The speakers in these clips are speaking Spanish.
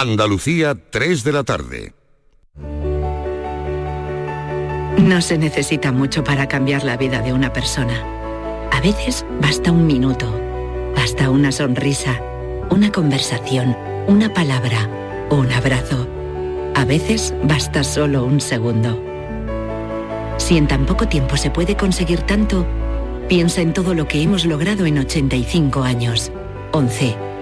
Andalucía, 3 de la tarde. No se necesita mucho para cambiar la vida de una persona. A veces basta un minuto, basta una sonrisa, una conversación, una palabra, un abrazo. A veces basta solo un segundo. Si en tan poco tiempo se puede conseguir tanto, piensa en todo lo que hemos logrado en 85 años. 11.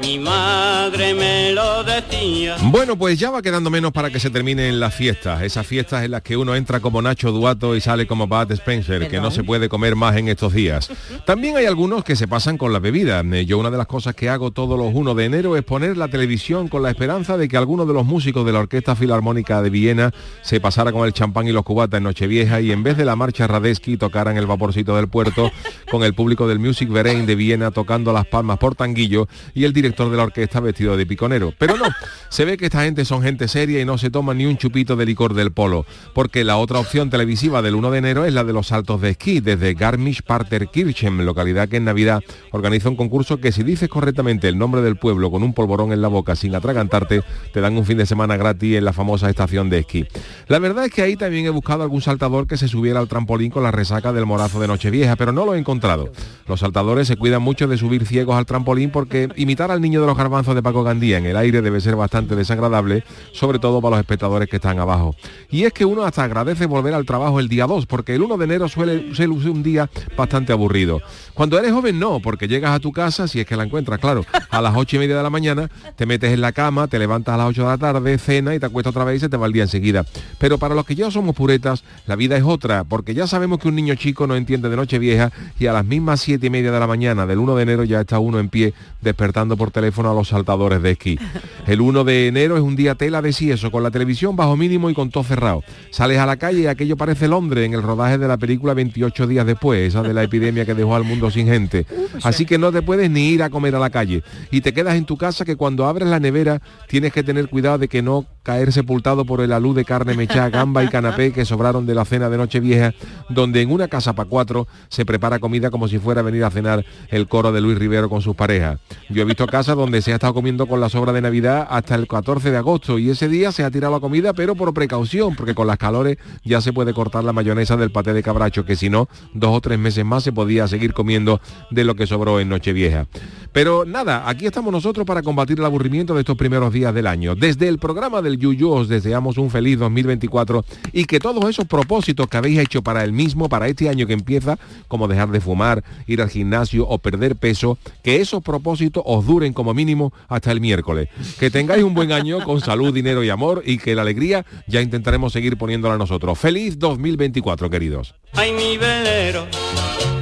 mi madre me lo decía. Bueno, pues ya va quedando menos para que se terminen las fiestas. Esas fiestas en las que uno entra como Nacho Duato y sale como Pat Spencer, que no se puede comer más en estos días. También hay algunos que se pasan con la bebida. Eh, yo una de las cosas que hago todos los 1 de enero es poner la televisión con la esperanza de que alguno de los músicos de la Orquesta Filarmónica de Viena se pasara con el champán y los cubatas en Nochevieja y en vez de la marcha Radesky tocaran el vaporcito del puerto con el público del Music Verein de Viena tocando las palmas por tanguillo y el director de la orquesta vestido de piconero. Pero no, se ve que esta gente son gente seria y no se toma ni un chupito de licor del polo, porque la otra opción televisiva del 1 de enero es la de los saltos de esquí, desde Garmisch-Partenkirchen, localidad que en Navidad organiza un concurso que si dices correctamente el nombre del pueblo con un polvorón en la boca sin atragantarte, te dan un fin de semana gratis en la famosa estación de esquí. La verdad es que ahí también he buscado algún saltador que se subiera al trampolín con la resaca del morazo de Nochevieja, pero no lo he encontrado. Los saltadores se cuidan mucho de subir ciegos al trampolín porque imitar al niño de los garbanzos de Paco Gandía en el aire debe ser bastante desagradable, sobre todo para los espectadores que están abajo. Y es que uno hasta agradece volver al trabajo el día 2, porque el 1 de enero suele ser un día bastante aburrido. Cuando eres joven no, porque llegas a tu casa, si es que la encuentras, claro, a las 8 y media de la mañana, te metes en la cama, te levantas a las 8 de la tarde, cena y te acuestas otra vez y se te va el día enseguida. Pero para los que ya somos puretas, la vida es otra, porque ya sabemos que un niño chico no entiende de noche vieja y a las mismas 7 y media de la mañana del 1 de enero ya está uno en pie despertando por teléfono a los saltadores de esquí. El 1 de enero es un día tela de eso con la televisión bajo mínimo y con todo cerrado. Sales a la calle y aquello parece Londres en el rodaje de la película 28 días después, esa de la epidemia que dejó al mundo sin gente. Así que no te puedes ni ir a comer a la calle. Y te quedas en tu casa que cuando abres la nevera tienes que tener cuidado de que no caer sepultado por el alud de carne mechada, gamba y canapé que sobraron de la cena de Nochevieja, donde en una casa para cuatro se prepara comida como si fuera a venir a cenar el coro de Luis Rivero con sus parejas. Yo he visto casas donde se ha estado comiendo con la sobra de Navidad hasta el 14 de agosto y ese día se ha tirado la comida, pero por precaución, porque con las calores ya se puede cortar la mayonesa del paté de cabracho, que si no, dos o tres meses más se podía seguir comiendo de lo que sobró en Nochevieja. Pero nada, aquí estamos nosotros para combatir el aburrimiento de estos primeros días del año. Desde el programa del Yuyu os deseamos un feliz 2024 y que todos esos propósitos que habéis hecho para el mismo, para este año que empieza, como dejar de fumar, ir al gimnasio o perder peso, que esos propósitos os duren como mínimo hasta el miércoles. Que tengáis un buen año con salud, dinero y amor y que la alegría ya intentaremos seguir poniéndola a nosotros. Feliz 2024, queridos. Ay, mi velero,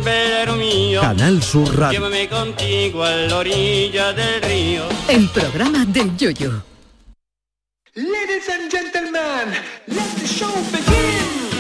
velero mío. Canal Sur Radio. Llévame contigo a la orilla del río. El programa del Yoyo. Ladies and gentlemen, let the show begin.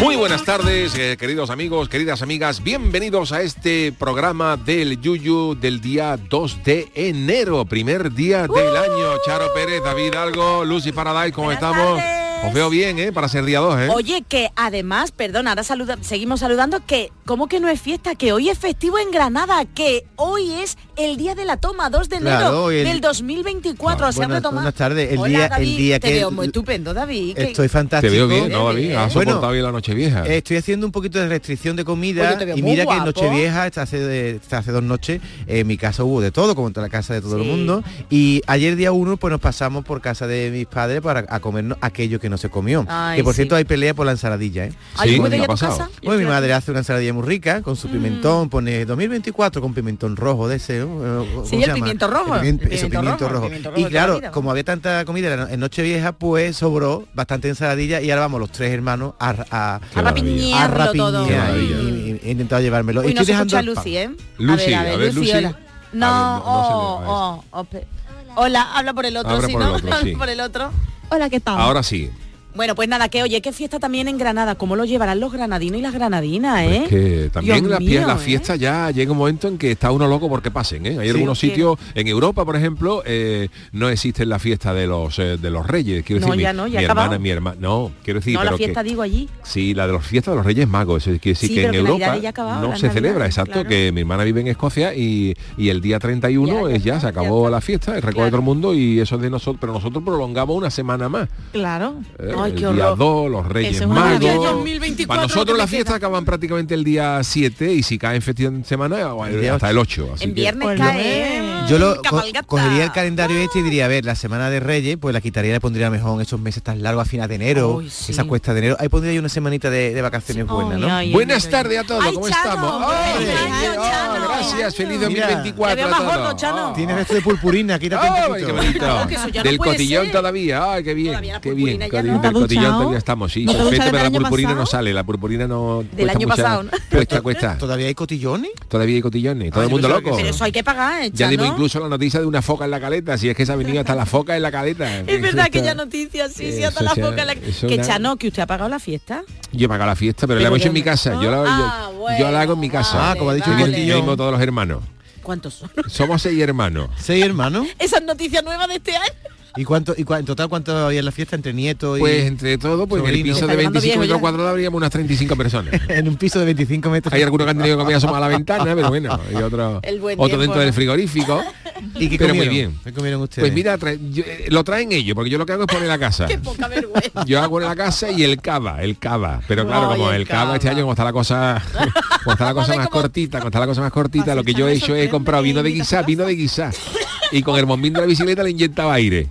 Muy buenas tardes, eh, queridos amigos, queridas amigas. Bienvenidos a este programa del Yuyu del día 2 de enero, primer día del año. Charo Pérez, David Algo, Lucy Paradise, ¿cómo estamos? Os veo bien, ¿eh? Para ser día 2, ¿eh? Oye, que además, perdón, ahora saluda, seguimos saludando, que ¿cómo que no es fiesta? Que hoy es festivo en Granada, que hoy es el día de la toma, 2 de enero del 2024. No, ah, buenas, tardes. Hola, David, te veo muy estupendo, David. Estoy fantástico. Te veo bien, ¿no, David? Has bien la Nochevieja. Eh, estoy haciendo un poquito de restricción de comida y mira que en Nochevieja, hasta hace, hasta hace dos noches, en mi casa hubo de todo, como en la casa de todo el mundo. Y ayer día 1, pues nos pasamos por casa de mis padres para comernos aquello que no se comió. Que por cierto hay pelea por la ensaladilla, ¿eh? Sí, ¿Cómo ha pasado? Casa? Mi madre hace una ensaladilla muy rica con su mm. pimentón, pone 2024 con pimentón rojo de ese. Eh, ¿cómo el. Pimiento rojo, eso, pimiento rojo. y claro, como había tanta comida en Nochevieja, pues sobró bastante ensaladilla y ahora vamos los tres hermanos a, a, a rapiñarlo todo. Intentado llevármelo. Uy, no Estoy a Lucy, ¿eh? Lucy, a ver, Lucy, No, oh, oh, oh Hola, habla por el otro, si no, por el otro. Hola, ¿qué tal? Ahora sí. Bueno, pues nada, que oye, qué fiesta también en Granada, cómo lo llevarán los granadinos y las granadinas, ¿eh? Pues que también la, mío, la ¿eh? fiesta ¿eh? ya llega un momento en que está uno loco porque pasen, ¿eh? Hay sí, algunos que... sitios, en Europa, por ejemplo, eh, no existe la fiesta de los eh, de los reyes, quiero no, decir, ya mi, no, ya mi hermana, mi hermana, no, quiero decir, no, pero la fiesta que, digo allí. Sí, la de los fiestas de los Reyes Magos, eso quiere decir sí, que en que Europa ya acabado, no se Navidad, celebra, exacto, claro. que mi hermana vive en Escocia y, y el día 31 ya, es, ya se acabó la fiesta, el recorrido claro. del mundo y eso es de nosotros, pero nosotros prolongamos una semana más. Claro. Eh, el día 2, los Reyes es Magos. Para nosotros las fiestas acaban prácticamente el día 7 y si cae en semana, el hasta el 8. En viernes pues cae. Yo lo co cogería el calendario este y diría, a ver, la semana de Reyes, pues la quitaría y le pondría mejor esos meses tan largos a final de enero, esa cuesta de enero. Ahí pondría yo una semanita de, vacaciones buenas, ¿no? Buenas tardes a todos, ¿cómo estamos? Gracias, feliz 2024 a todos. Tienes esto de purpurina, quítate. Del cotillón todavía, ay, qué bien, qué bien el cotillón todavía estamos, sí. Perfecto, pero la purpurina no sale, la purpurina no. Del año pasado. ¿no? Cuesta, cuesta. ¿Todavía hay cotillones? Todavía hay cotillones, todo el mundo loco. Pero eso hay que pagar, ¿eh? Ya ¿no? incluso la noticia de una foca en la caleta, si es que se ha venido hasta la foca en la caleta. es verdad que ya noticia, sí, sí, hasta la foca en la. Que Chano, que usted ha pagado la fiesta. Yo he pagado la fiesta, pero, la hemos hecho en mi casa. Ah, yo la hago en mi casa. Ah, como ha dicho yo mismo todos los hermanos. ¿Cuántos son? Somos seis hermanos. ¿Seis hermanos? Esas noticias nuevas de este año. ¿Y cuánto, y cua, en total cuánto había en la fiesta entre nietos y Pues entre todo, pues en el piso de 25 metros cuadrados habríamos unas 35 personas. en un piso de 25 metros. Hay algunos que han tenido que comer a la ventana, pero bueno, y otro, otro dentro del frigorífico. ¿Y qué pero muy bien. Pues mira, eh, lo traen ellos, porque yo lo que hago es poner la casa. Yo hago en la casa y el cava, el cava. Pero claro, como el cava, este año como está la cosa, como está la cosa más cortita, como está la cosa más cortita, lo que yo he hecho es he comprado vino de guisá, vino de guisá. Y con el bombín de la bicicleta le inyectaba aire.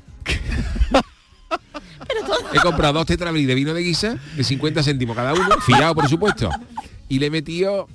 He comprado dos tetrabric de vino de guisa de 50 céntimos cada uno, fiado por supuesto. Y le he metido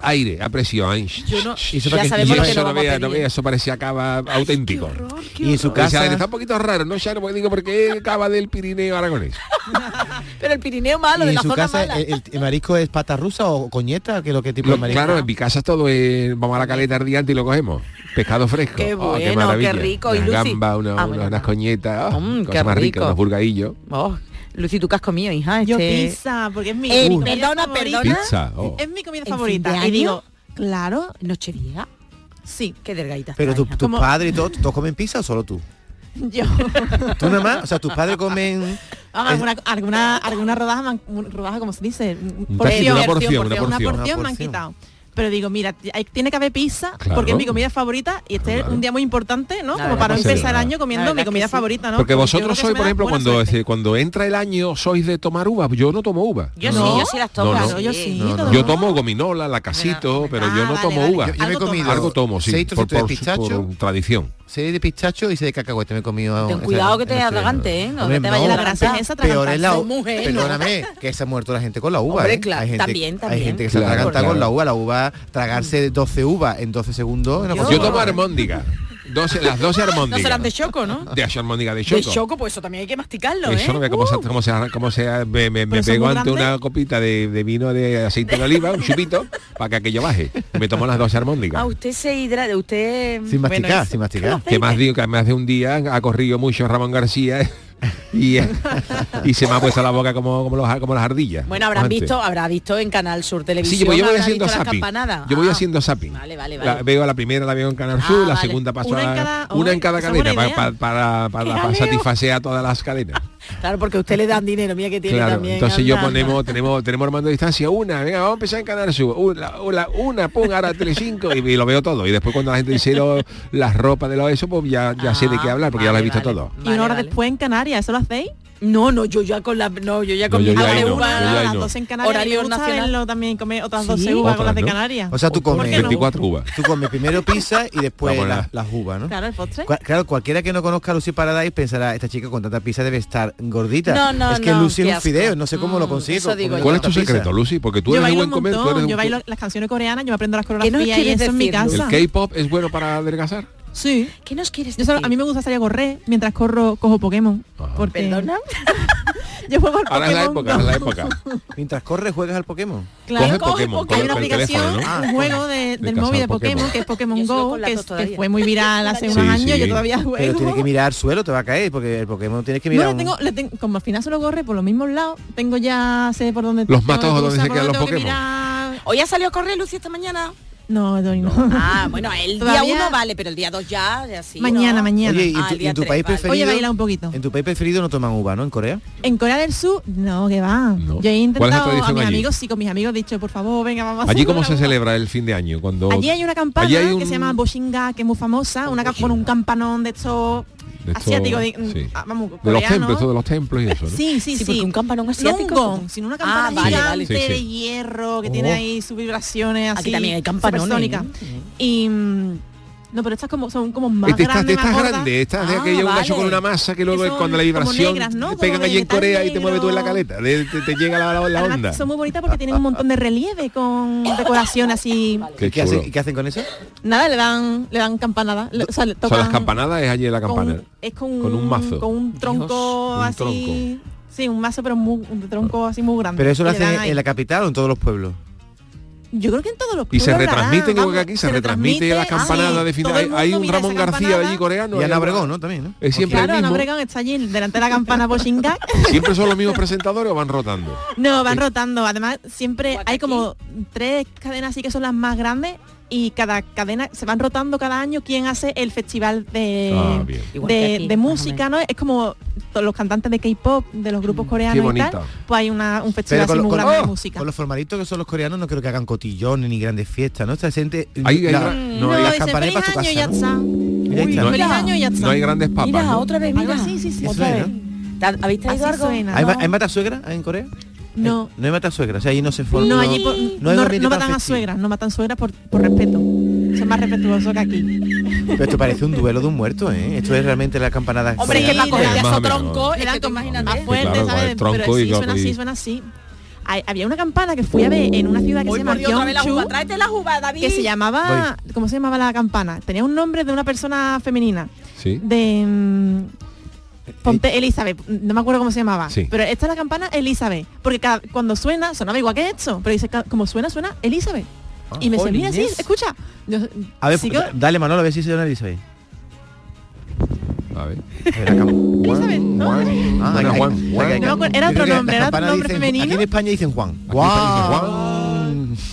aire a presión. ¿eh? Yo no, eso eso no, vea, no vea, eso parecía cava auténtico. Y en su casa está un poquito raro, no ya no porque digo porque cava del Pirineo aragonés. Pero el Pirineo malo de la zona casa, mala. El, el, marisco es pata rusa o coñeta, que lo que tipo de marisco. Claro, en mi casa todo es vamos a la caleta ardiente y lo cogemos. Pescado fresco. Qué oh, bueno, qué, qué rico y unas unas ah, coñetas, oh, mm, más ricas, unos burgadillos. Oh, Lucy, tú que has comido, hija. Yo este... pizza, porque es mi, eh, mi perdona, favorita. Perdona, oh. Es mi comida favorita. Y digo, claro, nochevieja. Sí. Qué delgadita. Pero tus tu padres y todos, todos comen pizza o solo tú? Yo. ¿Tú nada más? O sea, tus padres comen... Ah, alguna, alguna, alguna rodaja, man, rodaja, como se dice, porción, una porción, una porción, una porción, una porción me han quitado pero digo, mira, hay, tiene que haber pizza claro. porque es mi comida favorita y este claro. es un día muy importante, ¿no? Como para empezar el año comiendo mi comida sí. favorita, ¿no? Porque vosotros sois, por ejemplo, cuando, es, cuando entra el año, sois de tomar uva. Yo no tomo uva. Yo no. sí, yo sí las tomo. No, no. Yo, sí, yo tomo gominola, la casito, pero, yo ah, no vale, tomo vale. uva. Yo, yo me he comido algo tomo, sí, por, por, por tradición seis de pistacho y seis de cacahuete me he comido. Ten cuidado que te atragante, este ¿eh? No, te vaya la grasa esa Peor es la mujer. Perdóname, que se ha muerto la gente con la uva. Hombre, ¿eh? claro, también, también. Hay gente que se atraganta con la uva. La uva tragarse 12 uvas en 12 segundos. Yo, tomo armóndiga. 12, las 12 armóndigas. No serán de choco, ¿no? De de choco. De choco, pues eso también hay que masticarlo, ¿eh? como, sea, como sea, me, me, pego ante una copita de, vino de aceite de oliva, un chupito, para que aquello baje. Me tomo las 12 armóndigas. Ah, usted se hidrata, usted... Sin masticar, sin masticar. Que más digo que más de un día ha corrido mucho Ramón García y, se me ha puesto la boca como, como, las ardillas. Bueno, habrán visto, habrá visto en Canal Sur Televisión. Sí, pues yo, voy haciendo zapping. Yo voy ah. haciendo zapping. Vale, vale, vale. La, veo la primera, la veo en Canal ah, Sur, la segunda paso una a en cada, una en cada cadena para satisfacer a todas las cadenas. Claro, porque a usted le dan dinero, mira que tiene Claro, también. entonces yo ponemos, tenemos, tenemos armando distancia, una, venga, vamos a empezar en Canal Sur, una, una, una pon ahora Telecinco y, y lo veo todo. Y después cuando la gente dice lo- las ropas de lo eso, pues ya, ya sé de qué hablar, porque ya lo he visto todo. y una hora después en Canarias, ¿eso lo hacéis? No, no, yo ya con la no, yo ya con No, ahí no, las no. dos en Canarias. Horario nacional. también comer otras Sí. 12 uvas con las de ¿no? Canarias. O sea, tú ¿Por comes, qué no? 24 uvas. tú comes primero pizza y después buena. las las uvas, ¿no? Claro, el postre. Claro, cualquiera que no conozca a Lucy Paradise pensará, esta chica con tanta pizza debe estar gordita. No, no, es que no, Lucy es un asco. fideo, no sé cómo lo Mm, consigue. eso con- digo comer yo. ¿Cuál es tu secreto, Lucy? Porque tú yo eres buen comer, tú eres yo bailo las canciones coreanas, yo me aprendo las ¿Qué nos coreografías y quieres eso en mi casa. ¿El K-pop es bueno para adelgazar? Sí. ¿Qué nos quieres Yo decir? solo- a mí me gusta salir a correr mientras corro, cojo Pokémon. Porque ¿Perdona? yo juego al Ahora es la época, es la época. Mientras corres, juegas al Pokémon. Claro, Coge coge Pokémon, Pokémon. Hay una aplicación, ¿no? un juego de- del cazar móvil de Pokémon. Pokémon, que es Pokémon Go, que, es- fue muy viral hace Sí, unos años, sí. yo todavía juego. Pero tienes que mirar al suelo, te va a caer, porque el Pokémon tienes que mirar. No, le un- tengo, le tengo- como al final solo corre por los mismos lados, tengo ya sé por dónde Los matos que donde se quedan los Pokémon. mirar. ¿Hoy ha salido a correr Lucy esta mañana? No, hoy no. Ah, bueno, el día Todavía- uno vale, pero el día dos ya, ya sí. Mañana, ¿no? mañana. Oye, ¿y en Ah, tu, el y en tu día país vale. preferido? Oye, baila un poquito. En tu país preferido no toman uva, ¿no? En Corea. En Corea del Sur, no, que va. No. Yo he ¿Cuál es la intentado a tradición mis allí? amigos, sí, con mis amigos he dicho, por favor, venga, vamos a Allí hacer cómo una se uva. celebra el fin de año cuando Allí hay una campana Allí hay un- que se llama Boshinga, que es muy famosa, una, bueno, un campanón de estos de esto- asiáticos, de, sí. ah, de los templos, esto de los templos y eso, ¿no? Sí, sí, Sí, porque un campanón No asiático. un gong, sino una campana Ah, vale, gigante vale. Sí, sí. de hierro que tiene Oh. ahí sus vibraciones así. Aquí también hay campanones. Y mm, no, pero estas como son como más Este grandes, esta más es gordas. grande, esta es de Ah, aquella un gacho vale. con una masa que luego Que son cuando la vibración negras, ¿no? te Como pegan allí en Corea y te mueve tú en la caleta, de- te, te llega la, la- la Además, onda. son muy bonitas porque tienen un montón de relieve con decoración así. ¿Y Qué hacen, qué hacen con eso? Nada, le dan le dan campanadas. Le- o sea, le Son las campanadas es allí en la con- campana. es con, con un mazo. Con un tronco un así. Sí, un mazo pero muy, un tronco así muy grande. Pero eso lo hacen en la capital o en todos los pueblos. Yo creo que en todos los Y se harán, creo que aquí se, retransmite la ah, campanada sí, de final. Hay, un Ramón García allí coreano. Y Ana Obregón, ¿no? También, ¿no? Es siempre Claro, el Ana mismo. Obregón está allí delante de la campana Boshinga. Siempre son los mismos presentadores o van rotando. No, van rotando. Además, siempre hay como tres cadenas así que son las más grandes y cada cadena se van rotando cada año quién hace el festival de, Ah, de, aquí, de música, ¿no? Es como todos los cantantes de K-pop, de los grupos coreanos Qué y tal, pues hay una, un festival así con, muy con- grande de ¡Oh! música. con los formalitos que son los coreanos no creo que hagan cotillones ni grandes fiestas, ¿no? Esta gente... Ahí hay la- gra- Mm, no, no, hay- las campanas para ya casa, Uy, está, ¿no? feliz año y ya está. No hay grandes papas. Mira, ¿no? otra vez, mira. así, sí, sí. Otra vez. ¿no? ¿Te- ¿Habéis traído algo? ¿Hay, No. ¿Hay matasuegra en Corea? No. No hay matasuegra, o sea, ahí no se forma. No, allí por- no, hay no, matan a suegras, no matan suegras por, por respeto. Son más respetuosos que aquí. Pero esto parece un duelo de un muerto, ¿eh? Esto es realmente la campanada. Hombre, que para coger esos troncos, imagínate. más fuerte, claro, con ¿sabes? el tronco Pero y sí, suena así, suena así. Hay- había una campana que fui a ver en una ciudad que Hoy se llama Dios, la. Tráete la David. que se llamaba, ¿cómo se llamaba la campana? Tenía un nombre de una persona femenina, Sí. de mm, Ponte Elizabeth, no me acuerdo cómo se llamaba, Sí. pero esta es la campana Elizabeth, porque cada- cuando suena, sonaba igual que esto, pero dice, como suena, suena Elizabeth. y me dice, mira, sí, jolines. escucha. Yo, A ver, sigo- da- dale Manolo, a ver si se llama Elizabeth. A ver. Elizabeth. Ah, Juan. Juan. No era otro nombre, era otro nombre dicen- femenino. Aquí en España dicen Juan. Juan.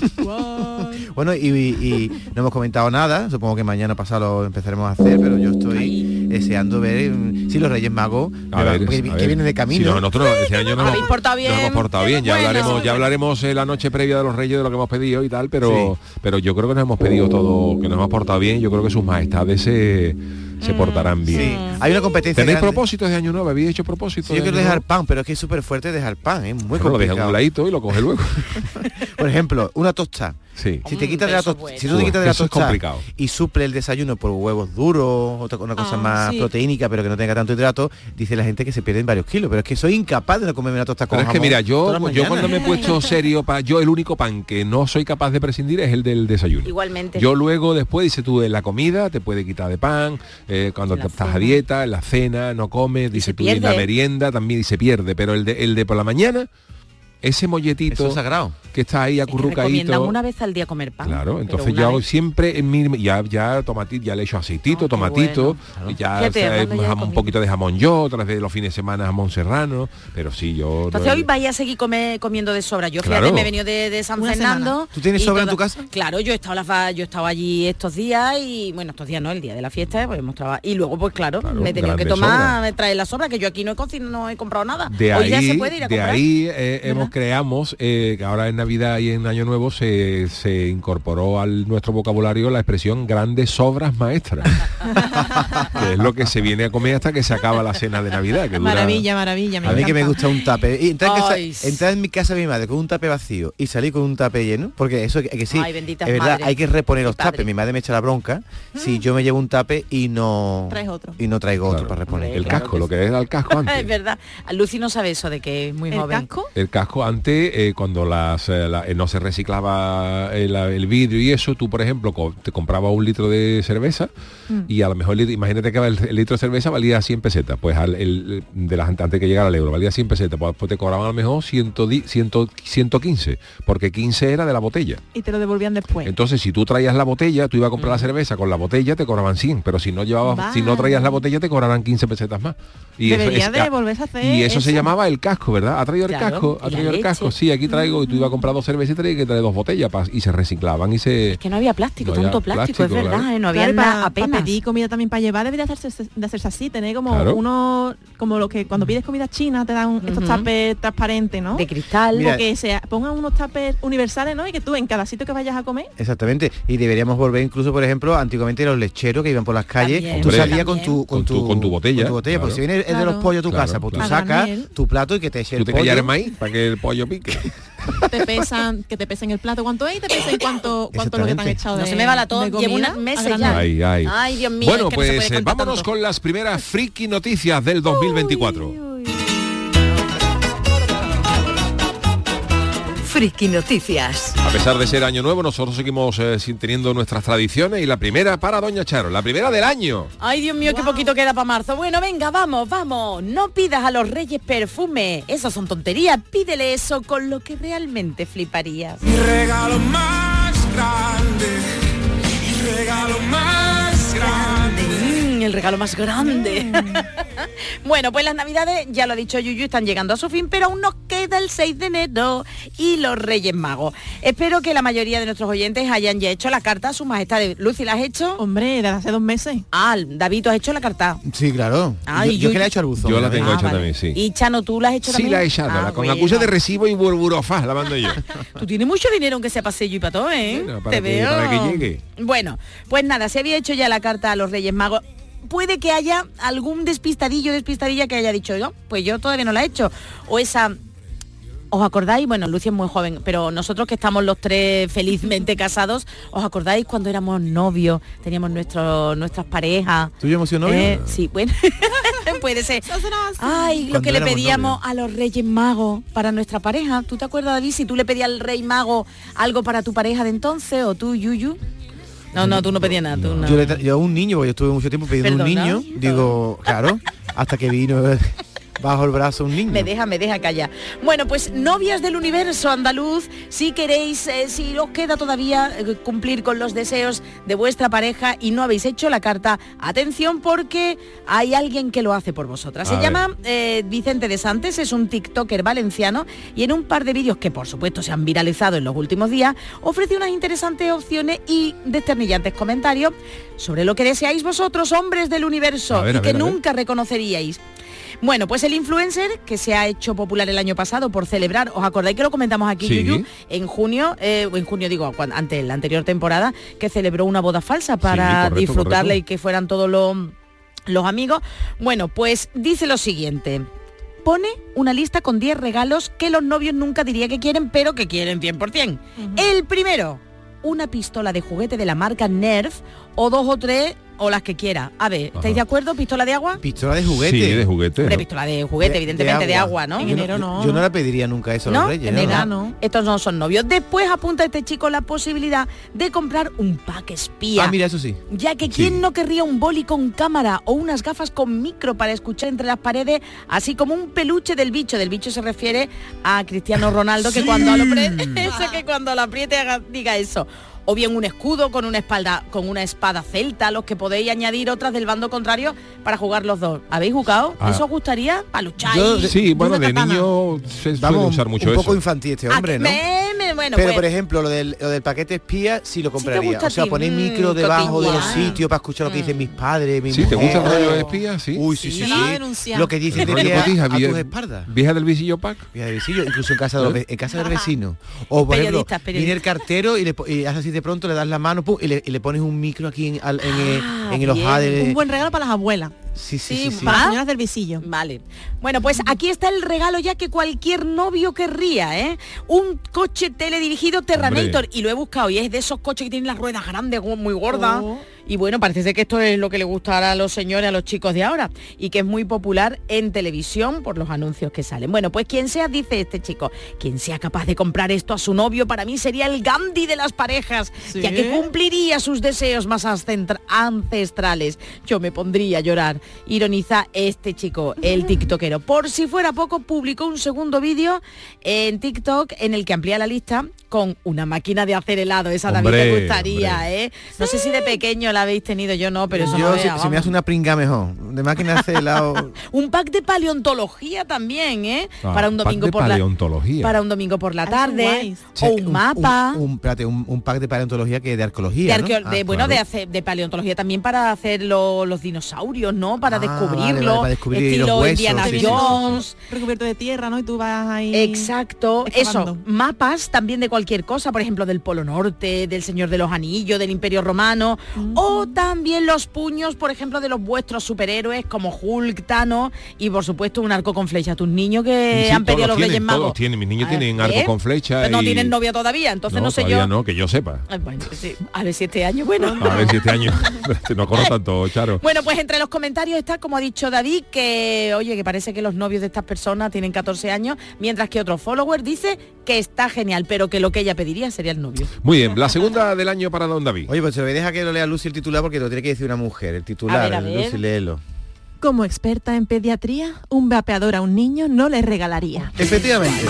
Bueno, y, y no hemos comentado nada, supongo que mañana pasado lo empezaremos a hacer, pero yo estoy deseando ver mm, si los Reyes Magos ver, que, a que ver. vienen de camino. Sí, no, nosotros este año nos hemos, portado bien. nos hemos portado bien. Ya Bueno, hablaremos, ya hablaremos en la noche previa de los Reyes de lo que hemos pedido y tal, pero Sí. pero yo creo que nos hemos pedido todo, que nos hemos portado bien. Yo creo que sus majestades se, se portarán bien. Sí, hay una competencia ¿Tenéis grande. propósitos de año nuevo? ¿Habéis hecho propósitos? Sí, de yo quiero año dejar nuevo? pan, pero es que es súper fuerte dejar pan, es muy Bueno, lo deja en complicado. un ladito y lo coge luego. Por ejemplo, una tosta. Sí. Si te Mm, quitas de la bueno. si tú te quitas de la Eso es complicado. y suple el desayuno por huevos duros, otra una cosa Ah, más sí. proteínica, pero que no tenga tanto hidrato, dice la gente que se pierden varios kilos. Pero es que soy incapaz de no comerme una tosta con Pero es que mira, yo, yo cuando me he puesto serio, pa, yo el único pan que no soy capaz de prescindir es el del desayuno. Igualmente. Yo luego después, dice tú, en la comida te puede quitar de pan, eh, cuando estás a dieta, en la cena, no comes, dice tú, y en la merienda también se pierde, pero el de, el de por la mañana, ese molletito Eso es sagrado. Que está ahí acurrucadito. una vez al día comer pan. Claro, entonces yo vez. siempre en mi, ya ya tomatito, ya le echo aceitito, tomatito, y ya Fíjate, sea, ya jamón- un poquito de jamón yo, otras veces los fines de semana jamón serrano, pero sí yo Entonces no- hoy vais a seguir come- comiendo de sobra. Yo Claro. fíjate, me he venido de, de San Una Fernando. semana. ¿Tú tienes sobra en tu casa? Claro, yo he estado yo he estado allí estos días y bueno, estos días no, el día de la fiesta, pues hemos trabajado. Y luego pues claro, Claro, me he tenido que tomar, sobra. me trae la sobra, que yo aquí no he cocinado, no he comprado nada. De hoy ya ahí, se puede ir a de comprar. ahí eh, hemos creamos eh, que ahora en Navidad y en Año Nuevo se, se incorporó al nuestro vocabulario la expresión grandes sobras maestras, que es lo que se viene a comer hasta que se acaba la cena de Navidad. Que dura- Maravilla, maravilla. Me A mí que me gusta un tape. Y entrar, en casa- Ay, sí. entrar en mi casa de mi madre con un tape vacío y salir con un tape lleno, porque eso que, que sí, Ay, es verdad, hay que reponer los tapes. Mi madre me echa la bronca si yo me llevo un tape y no Traes otro. y no traigo Claro. otro para reponer. el claro casco, que lo que era el casco antes. es verdad. Lucy no sabe eso de que es muy ¿El joven. casco? El casco antes, eh, cuando las, la- eh, no se reciclaba el, el vidrio y eso, tú por ejemplo co- te comprabas un litro de cerveza Mm. y a lo mejor, imagínate que el, el litro de cerveza valía 100 pesetas, pues al, el, de las antes que llegara al euro valía 100 pesetas, pues, pues te cobraban a lo mejor 100, 100, 115, porque 15 era de la botella. Y te lo devolvían después. Entonces, si tú traías la botella, tú ibas a comprar Mm. la cerveza con la botella, te cobraban 100, pero si no llevabas, si no traías la botella, te cobrarán 15 pesetas más. Y eso Debería es- de volverse a hacer y eso, se eso. llamaba el casco, ¿verdad? ¿Ha traído el casco? ¿Ha traído el casco? Sí, aquí traigo y tú ibas a comprar dos cervezas y que traer dos botellas pa- y se reciclaban y se... Es que no había plástico, No había tanto plástico, es verdad, claro. ¿eh? no había Claro, nada pa- apenas. pedir comida también para llevar debería hacerse, de hacerse así, tener como Claro. uno, como lo que cuando pides comida china te dan estos Ujú. tapes transparentes, ¿no? de cristal. Mira, Como que se pongan unos tapes universales, ¿no? Y que tú en cada sitio que vayas a comer, Exactamente. Y deberíamos volver incluso, por ejemplo, antiguamente los lecheros que iban por las calles, También. tú salías con tu, Con tu- con tu botella, Con tu botella, claro. pues si viene el de los pollos a tu Claro, casa, pues tú sacas tu plato y que te eche ¿Tú el te pollo. callas el maíz para que el pollo pique? te pesan, que te pesen el plato cuánto es y te pesen cuánto, cuánto es lo que te han echado de No se me va la tos, de llevo comida una mesa a ya. granel. Ay, ay. Ay, Dios mío, Bueno, es que no se pues puede eh, contar vámonos tanto. con las primeras friki noticias del 2024. Friki Noticias. A pesar de ser año nuevo, nosotros seguimos eh, sin- teniendo nuestras tradiciones y la primera para Doña Charo, la primera del año. Ay, Dios mío, qué poquito queda para marzo. Bueno, venga, vamos, vamos. No pidas a los reyes perfume. Esas son tonterías. Pídele eso con lo que realmente fliparías. regalo más grande, regalo más grande. El regalo más grande. bueno, pues las navidades, ya lo ha dicho Yuyu, están llegando a su fin, pero aún nos queda el 6 de enero y los Reyes Magos. Espero que la mayoría de nuestros oyentes hayan ya hecho la carta a su majestad. Lucy, ¿la has hecho? Hombre, desde hace dos meses. Ah, David, ¿tú has hecho la carta? Sí, claro. Ay, yo, yo yo- que le he hecho al buzón. Yo la tengo Ah, hecha vale. también, sí. Y Chano, ¿tú la has hecho Sí, también? la he echado, Ah, la- con bueno. acuse de recibo y burburofaz, la mando yo. Tú tienes mucho dinero aunque sea pasillo y para todo, ¿eh? Bueno, para Te que- veo. para que llegue. Bueno, pues nada, se había hecho ya la carta a los Reyes Magos. Puede que haya algún despistadillo, despistadilla que haya dicho, no, pues yo todavía no la he hecho. O esa ¿Os acordáis? Bueno, Lucy es muy joven, pero nosotros que estamos los tres felizmente casados, ¿os acordáis cuando éramos novios? Teníamos nuestro, nuestras parejas. ¿Tú y yo hemos sido novios? Eh, sí, bueno, puede ser. Ay, lo que le pedíamos a los Reyes Magos para nuestra pareja. ¿Tú te acuerdas, David, si tú le pedías al Rey Mago algo para tu pareja de entonces o tú, Yuyu? No, no, tú no pedías nada, tú no. Yo, le yo un niño, porque yo estuve mucho tiempo pidiendo un Perdona. niño, digo, claro, hasta que vino bajo el brazo un niño. Me deja, me deja callar. Bueno, pues novias del universo andaluz, si queréis, eh, si os queda todavía eh, cumplir con los deseos de vuestra pareja y no habéis hecho la carta, atención porque hay alguien que lo hace por vosotras. Se A llama eh, Vicente de Santes, es un TikToker valenciano y en un par de vídeos que por supuesto se han viralizado en los últimos días, ofrece unas interesantes opciones y desternillantes comentarios sobre lo que deseáis vosotros, hombres del universo, ver, y que ver. nunca reconoceríais. Bueno, pues el influencer que se ha hecho popular el año pasado por celebrar, ¿os acordáis que lo comentamos aquí, Sí. Yuyu? En junio, eh, o en junio digo, cuan- ante la anterior temporada, que celebró una boda falsa para correcto, disfrutarla correcto. y que fueran todos los, los amigos. Bueno, pues dice lo siguiente. Pone una lista con 10 regalos que los novios nunca diría que quieren, pero que quieren 100%. El primero, una pistola de juguete de la marca Nerf o dos o tres o las que quiera. A ver, ¿estáis Ajá. de acuerdo? ¿Pistola de agua? Pistola de juguete. Sí, de juguete. Hombre, ¿no? pistola de juguete, De- evidentemente de agua, ¿no? En enero no, no. yo no la pediría nunca eso a ¿No? los reyes. En ¿no? enero. Estos no son novios. Después apunta este chico la posibilidad de comprar un pack espía. Ah, mira, eso sí. Ya que quién no querría un boli con cámara o unas gafas con micro para escuchar entre las paredes, así como un peluche del bicho. Del bicho se refiere a Cristiano Ronaldo, que cuando lo ese que cuando lo apriete haga- diga eso. O bien un escudo con una espalda, con una espada celta, los que podéis añadir otras del bando contrario para jugar los dos. ¿Habéis jugado? Ah. ¿Eso os gustaría? Para luchar. Yo- y- Sí, bueno, de katana. niño se suele Vamos, usar mucho un eso. poco infantil este Ah, hombre, que ¿no? me- me- bueno, Pero pues, por ejemplo, lo del, lo del paquete espía sí lo compraría. o sea, poner Mm, micro debajo de los sitios para escuchar lo que dicen mis padres, mi Sí, ¿te mujer. gusta el rollo de espía? Sí. Uy, sí, sí, sí. Lo que dicen de a, cotija, a vieja- tus espaldas. Vieja del visillo pack. Vieja de visillo, incluso en casa, de los ve- en casa del vecino. O por ejemplo, viene el cartero y, le, po- y hace así de pronto, le das la mano pum, y, le, y le pones un micro aquí en, al- en, eh, Ah, en el ojal. de- Un buen regalo para las abuelas. Sí, sí, Sí, sí. sí. Para ¿Va? las señoras del visillo. Vale. Bueno, pues aquí está el regalo ya que cualquier novio querría, ¿eh? Un coche teledirigido Terranator. Hombre. Y lo he buscado y es de esos coches que tienen las ruedas grandes, muy gordas. Oh. Y bueno, parece ser que esto es lo que le gustará a los señores, a los chicos de ahora. Y que es muy popular en televisión por los anuncios que salen. Bueno, pues quien sea, dice este chico, quien sea capaz de comprar esto a su novio, para mí sería el Gandhi de las parejas, ¿Sí? ya que cumpliría sus deseos más ancestrales. Yo me pondría a llorar. Ironiza este chico, el tiktokero. Por si fuera poco, publicó un segundo vídeo en TikTok en el que amplía la lista con una máquina de hacer helado. Esa también Hombre, te gustaría, hombre. ¿eh? No sé si de pequeño la habéis tenido, yo no, pero eso Yo, no si, vea, si me hace una pringa mejor. De máquina hace helado. Un pack de paleontología también, ¿eh? Ah, para un pack domingo de por la para un domingo por la Ah, tarde o un, mapa. Un, espérate, un- un pack de paleontología que de de, arqueología. ¿no? arqueo- Ah, de, bueno, claro. de, hacer, de paleontología también para hacer lo- los dinosaurios, ¿no? Para Ah, vale, descubrirlo. vale, para descubrir los estilo huesos, Indiana sí, sí, sí. Jones. Recubierto de tierra, ¿no? Y tú vas ahí. Exacto, excavando. eso, mapas también de cualquier cosa, por ejemplo del Polo Norte, del Señor de los Anillos, del Imperio Romano, o también los puños, por ejemplo, de los vuestros superhéroes como Hulk, Thanos y por supuesto un arco con flecha. Tus niños que Sí, han pedido los Reyes tienen, Magos. todos tienen. Mis niños Ah, tienen arco ¿eh? con flecha Pero no tienen novia todavía, entonces no, sé todavía yo. no, que yo sepa. Ay, bueno, sí, a ver si este año, bueno. A ver si este año no corro tanto, Charo. Bueno, pues entre los comentarios está, como ha dicho David, que oye, que parece que los novios de estas personas tienen 14 años, mientras que otro follower dice que está genial, pero que lo que ella pediría sería el novio. Muy bien, la segunda del año para Don David. Oye, pues se lo voy a dejar que lo lea Lucy el titular porque lo tiene que decir una mujer. El titular, A ver, a ver. Lucy, léelo. Como experta en pediatría, un vapeador a un niño no le regalaría. Efectivamente.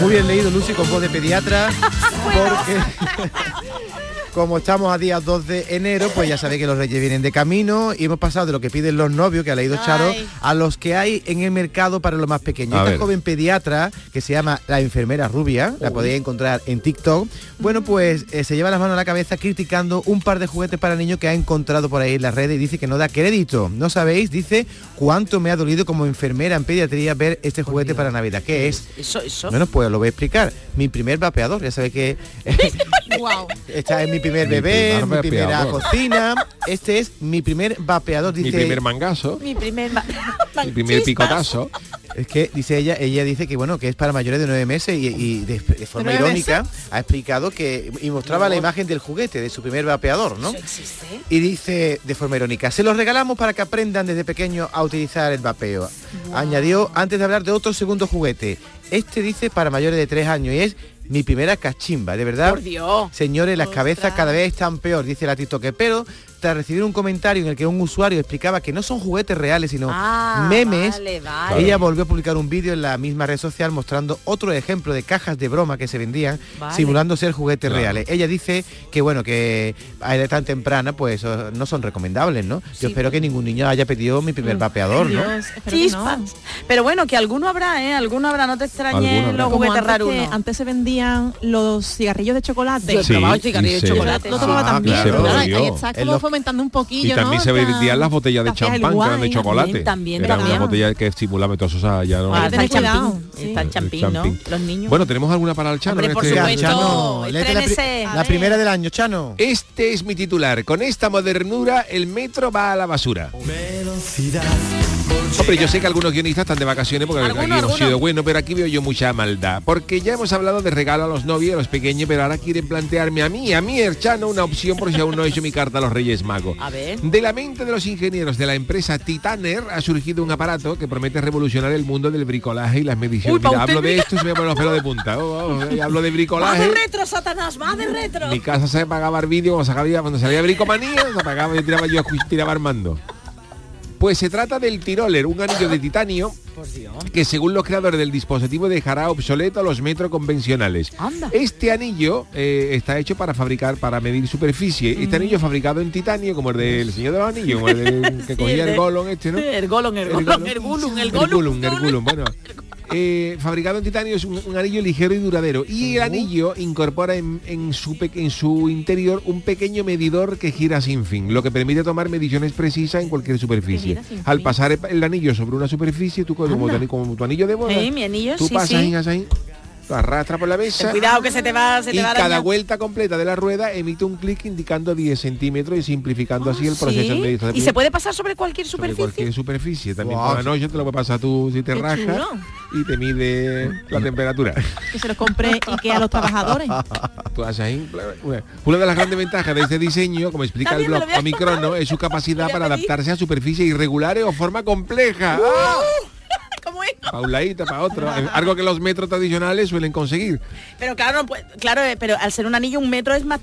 Muy bien leído, Lucy, con voz de pediatra. Porque como estamos a día 2 de enero, pues ya sabéis que los reyes vienen de camino y hemos pasado de lo que piden los novios, que ha leído Charo, Ay. a los que hay en el mercado para los más pequeños. A Esta ver. joven pediatra, que se llama la enfermera rubia, la podéis encontrar en TikTok, bueno, pues eh, se lleva las manos a la cabeza criticando un par de juguetes para niños que ha encontrado por ahí en las redes y dice que no da crédito. No sabéis, dice, cuánto me ha dolido como enfermera en pediatría ver este juguete para Navidad. ¿Qué es? Eso, eso. Bueno, pues lo voy a explicar. Mi primer vapeador, ya sabéis que wow. esta es mi primer Mi bebé, primer mi primera cocina. Este es mi primer vapeador, dice. Mi primer mangazo, Mi primer ma- mi primer picotazo. Es que dice ella, ella dice que bueno, que es para mayores de nueve meses y, y de, de forma irónica ha explicado que y mostraba la imagen del juguete de su primer vapeador, ¿no? ¿Eso existe? Y dice de forma irónica, se los regalamos para que aprendan desde pequeños a utilizar el vapeo. Añadió antes de hablar de otro segundo juguete. Este dice para mayores de tres años y es mi primera cachimba, de verdad. Por Dios. Señores, las Ostras. cabezas cada vez están peor, dice la TikToker, pero tras recibir un comentario en el que un usuario explicaba que no son juguetes reales, sino Ah, memes, vale, vale. ella volvió a publicar un vídeo en la misma red social mostrando otro ejemplo de cajas de broma que se vendían, Vale. simulando ser juguetes Claro. reales. Ella dice que bueno, que a edad tan temprana, pues no son recomendables, ¿no? Yo Sí. espero que ningún niño haya pedido mi primer vapeador, ¿no? Dios, no. Pero bueno, que alguno habrá, ¿eh? Alguno habrá, no te extrañes los juguetes raros. antes se vendían los cigarrillos de chocolate. Yo he Sí, probado el cigarrillo y de se- chocolate. Lo sí. tomaba Ah, también. ahí está como fomentando un poquillo, Y también ¿no? se vendían las botellas de champán que eran de chocolate. también, Eran también. unas botellas que estimulaban todas esas ya no. Ahora Hay que está el champín. Está el champín, ¿no? Los niños. Bueno, ¿tenemos alguna para el Chano? Por este- supuesto. La, primera del año, Chano. Este es mi titular. Con esta modernura el metro va a la basura. Velocidad, Hombre, yo sé que algunos guionistas están de vacaciones porque aquí Algunos, hemos sido bueno, pero aquí veo yo mucha maldad. Porque ya hemos hablado de regalo a los novios a los pequeños, pero ahora quieren plantearme a mí, a mí, Erchano, una opción por si aún no he hecho mi carta a los Reyes Magos. A ver. De la mente de los ingenieros de la empresa Titaner ha surgido un aparato que promete revolucionar el mundo del bricolaje y las mediciones. Uy, Mira, hablo de esto y se me ponen los pelos de punta. Oh, oh, eh, hablo de ¡Va de bricolaje. retro, Satanás! ¡Va de retro! Mi casa se apagaba el vídeo cuando salía, cuando salía bricomanía, se apagaba y tiraba yo tiraba Armando. Pues se trata del Tiroler, un anillo de titanio que según los creadores del dispositivo dejará obsoleto a los metros convencionales. Anda. Este anillo eh, está hecho para fabricar, para medir superficie. Este anillo fabricado en titanio, como el del Señor de los Anillos, como el del- que Sí, cogía el el de- Golon este, ¿no? El Golon, el El Golon, el el El Golum. Gulum, el Gulum, bueno. Eh, fabricado en titanio es un, un anillo ligero y duradero y el anillo incorpora en, en su, en su interior un pequeño medidor que gira sin fin, lo que permite tomar mediciones precisas en cualquier superficie. Al pasar el, anillo sobre una superficie, tú como, tu, anillo de boda, Sí, mi anillo, tú sí, pasas sí. Lo arrastras por la mesa Ten cuidado que se te va, se te y va a cada vuelta completa de la rueda emite un clic indicando 10 centímetros y simplificando así el proceso Ah, ¿Sí? de. ¿Y se puede pasar sobre cualquier sobre superficie? cualquier superficie. También Guau. por la noche te lo puede pasar tú si te Qué chulo. y te mide la temperatura. Que se los compre y que a los trabajadores. Tú haces ahí, una- de las grandes ventajas de este diseño, como explica el También blog a Omicrono, es su capacidad para adaptarse a superficies irregulares o forma compleja. ¿Cómo es? Para un ladito, para otro. Algo que los metros tradicionales suelen conseguir. Pero claro, no puede- claro, eh, pero al ser un anillo un metro es más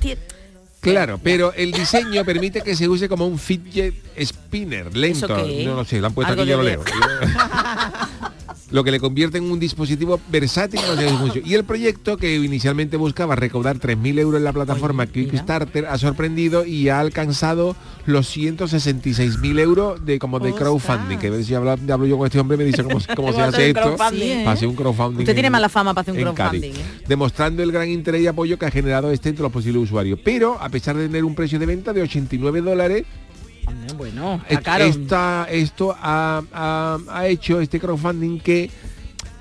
Claro, pero el diseño permite que se use como un fidget spinner lento. No lo sé, lo han puesto aquí, yo lo leo. Lo que le convierte en un dispositivo versátil. Y el proyecto que inicialmente buscaba recaudar 3.000 euros en la plataforma. Kickstarter ha sorprendido y ha alcanzado los 166.000 euros de como de crowdfunding. Que si hablo, hablo yo con este hombre me dice cómo, cómo se hace esto. Para hacer un crowdfunding. Usted tiene en- mala fama para hacer un Cádiz, crowdfunding. ¿eh? demostrando el gran interés y apoyo que ha generado este entre los posibles usuarios. Pero a pesar de tener un precio de venta de 89 dólares, Bueno, esta- esto ha, ha- ha hecho este crowdfunding que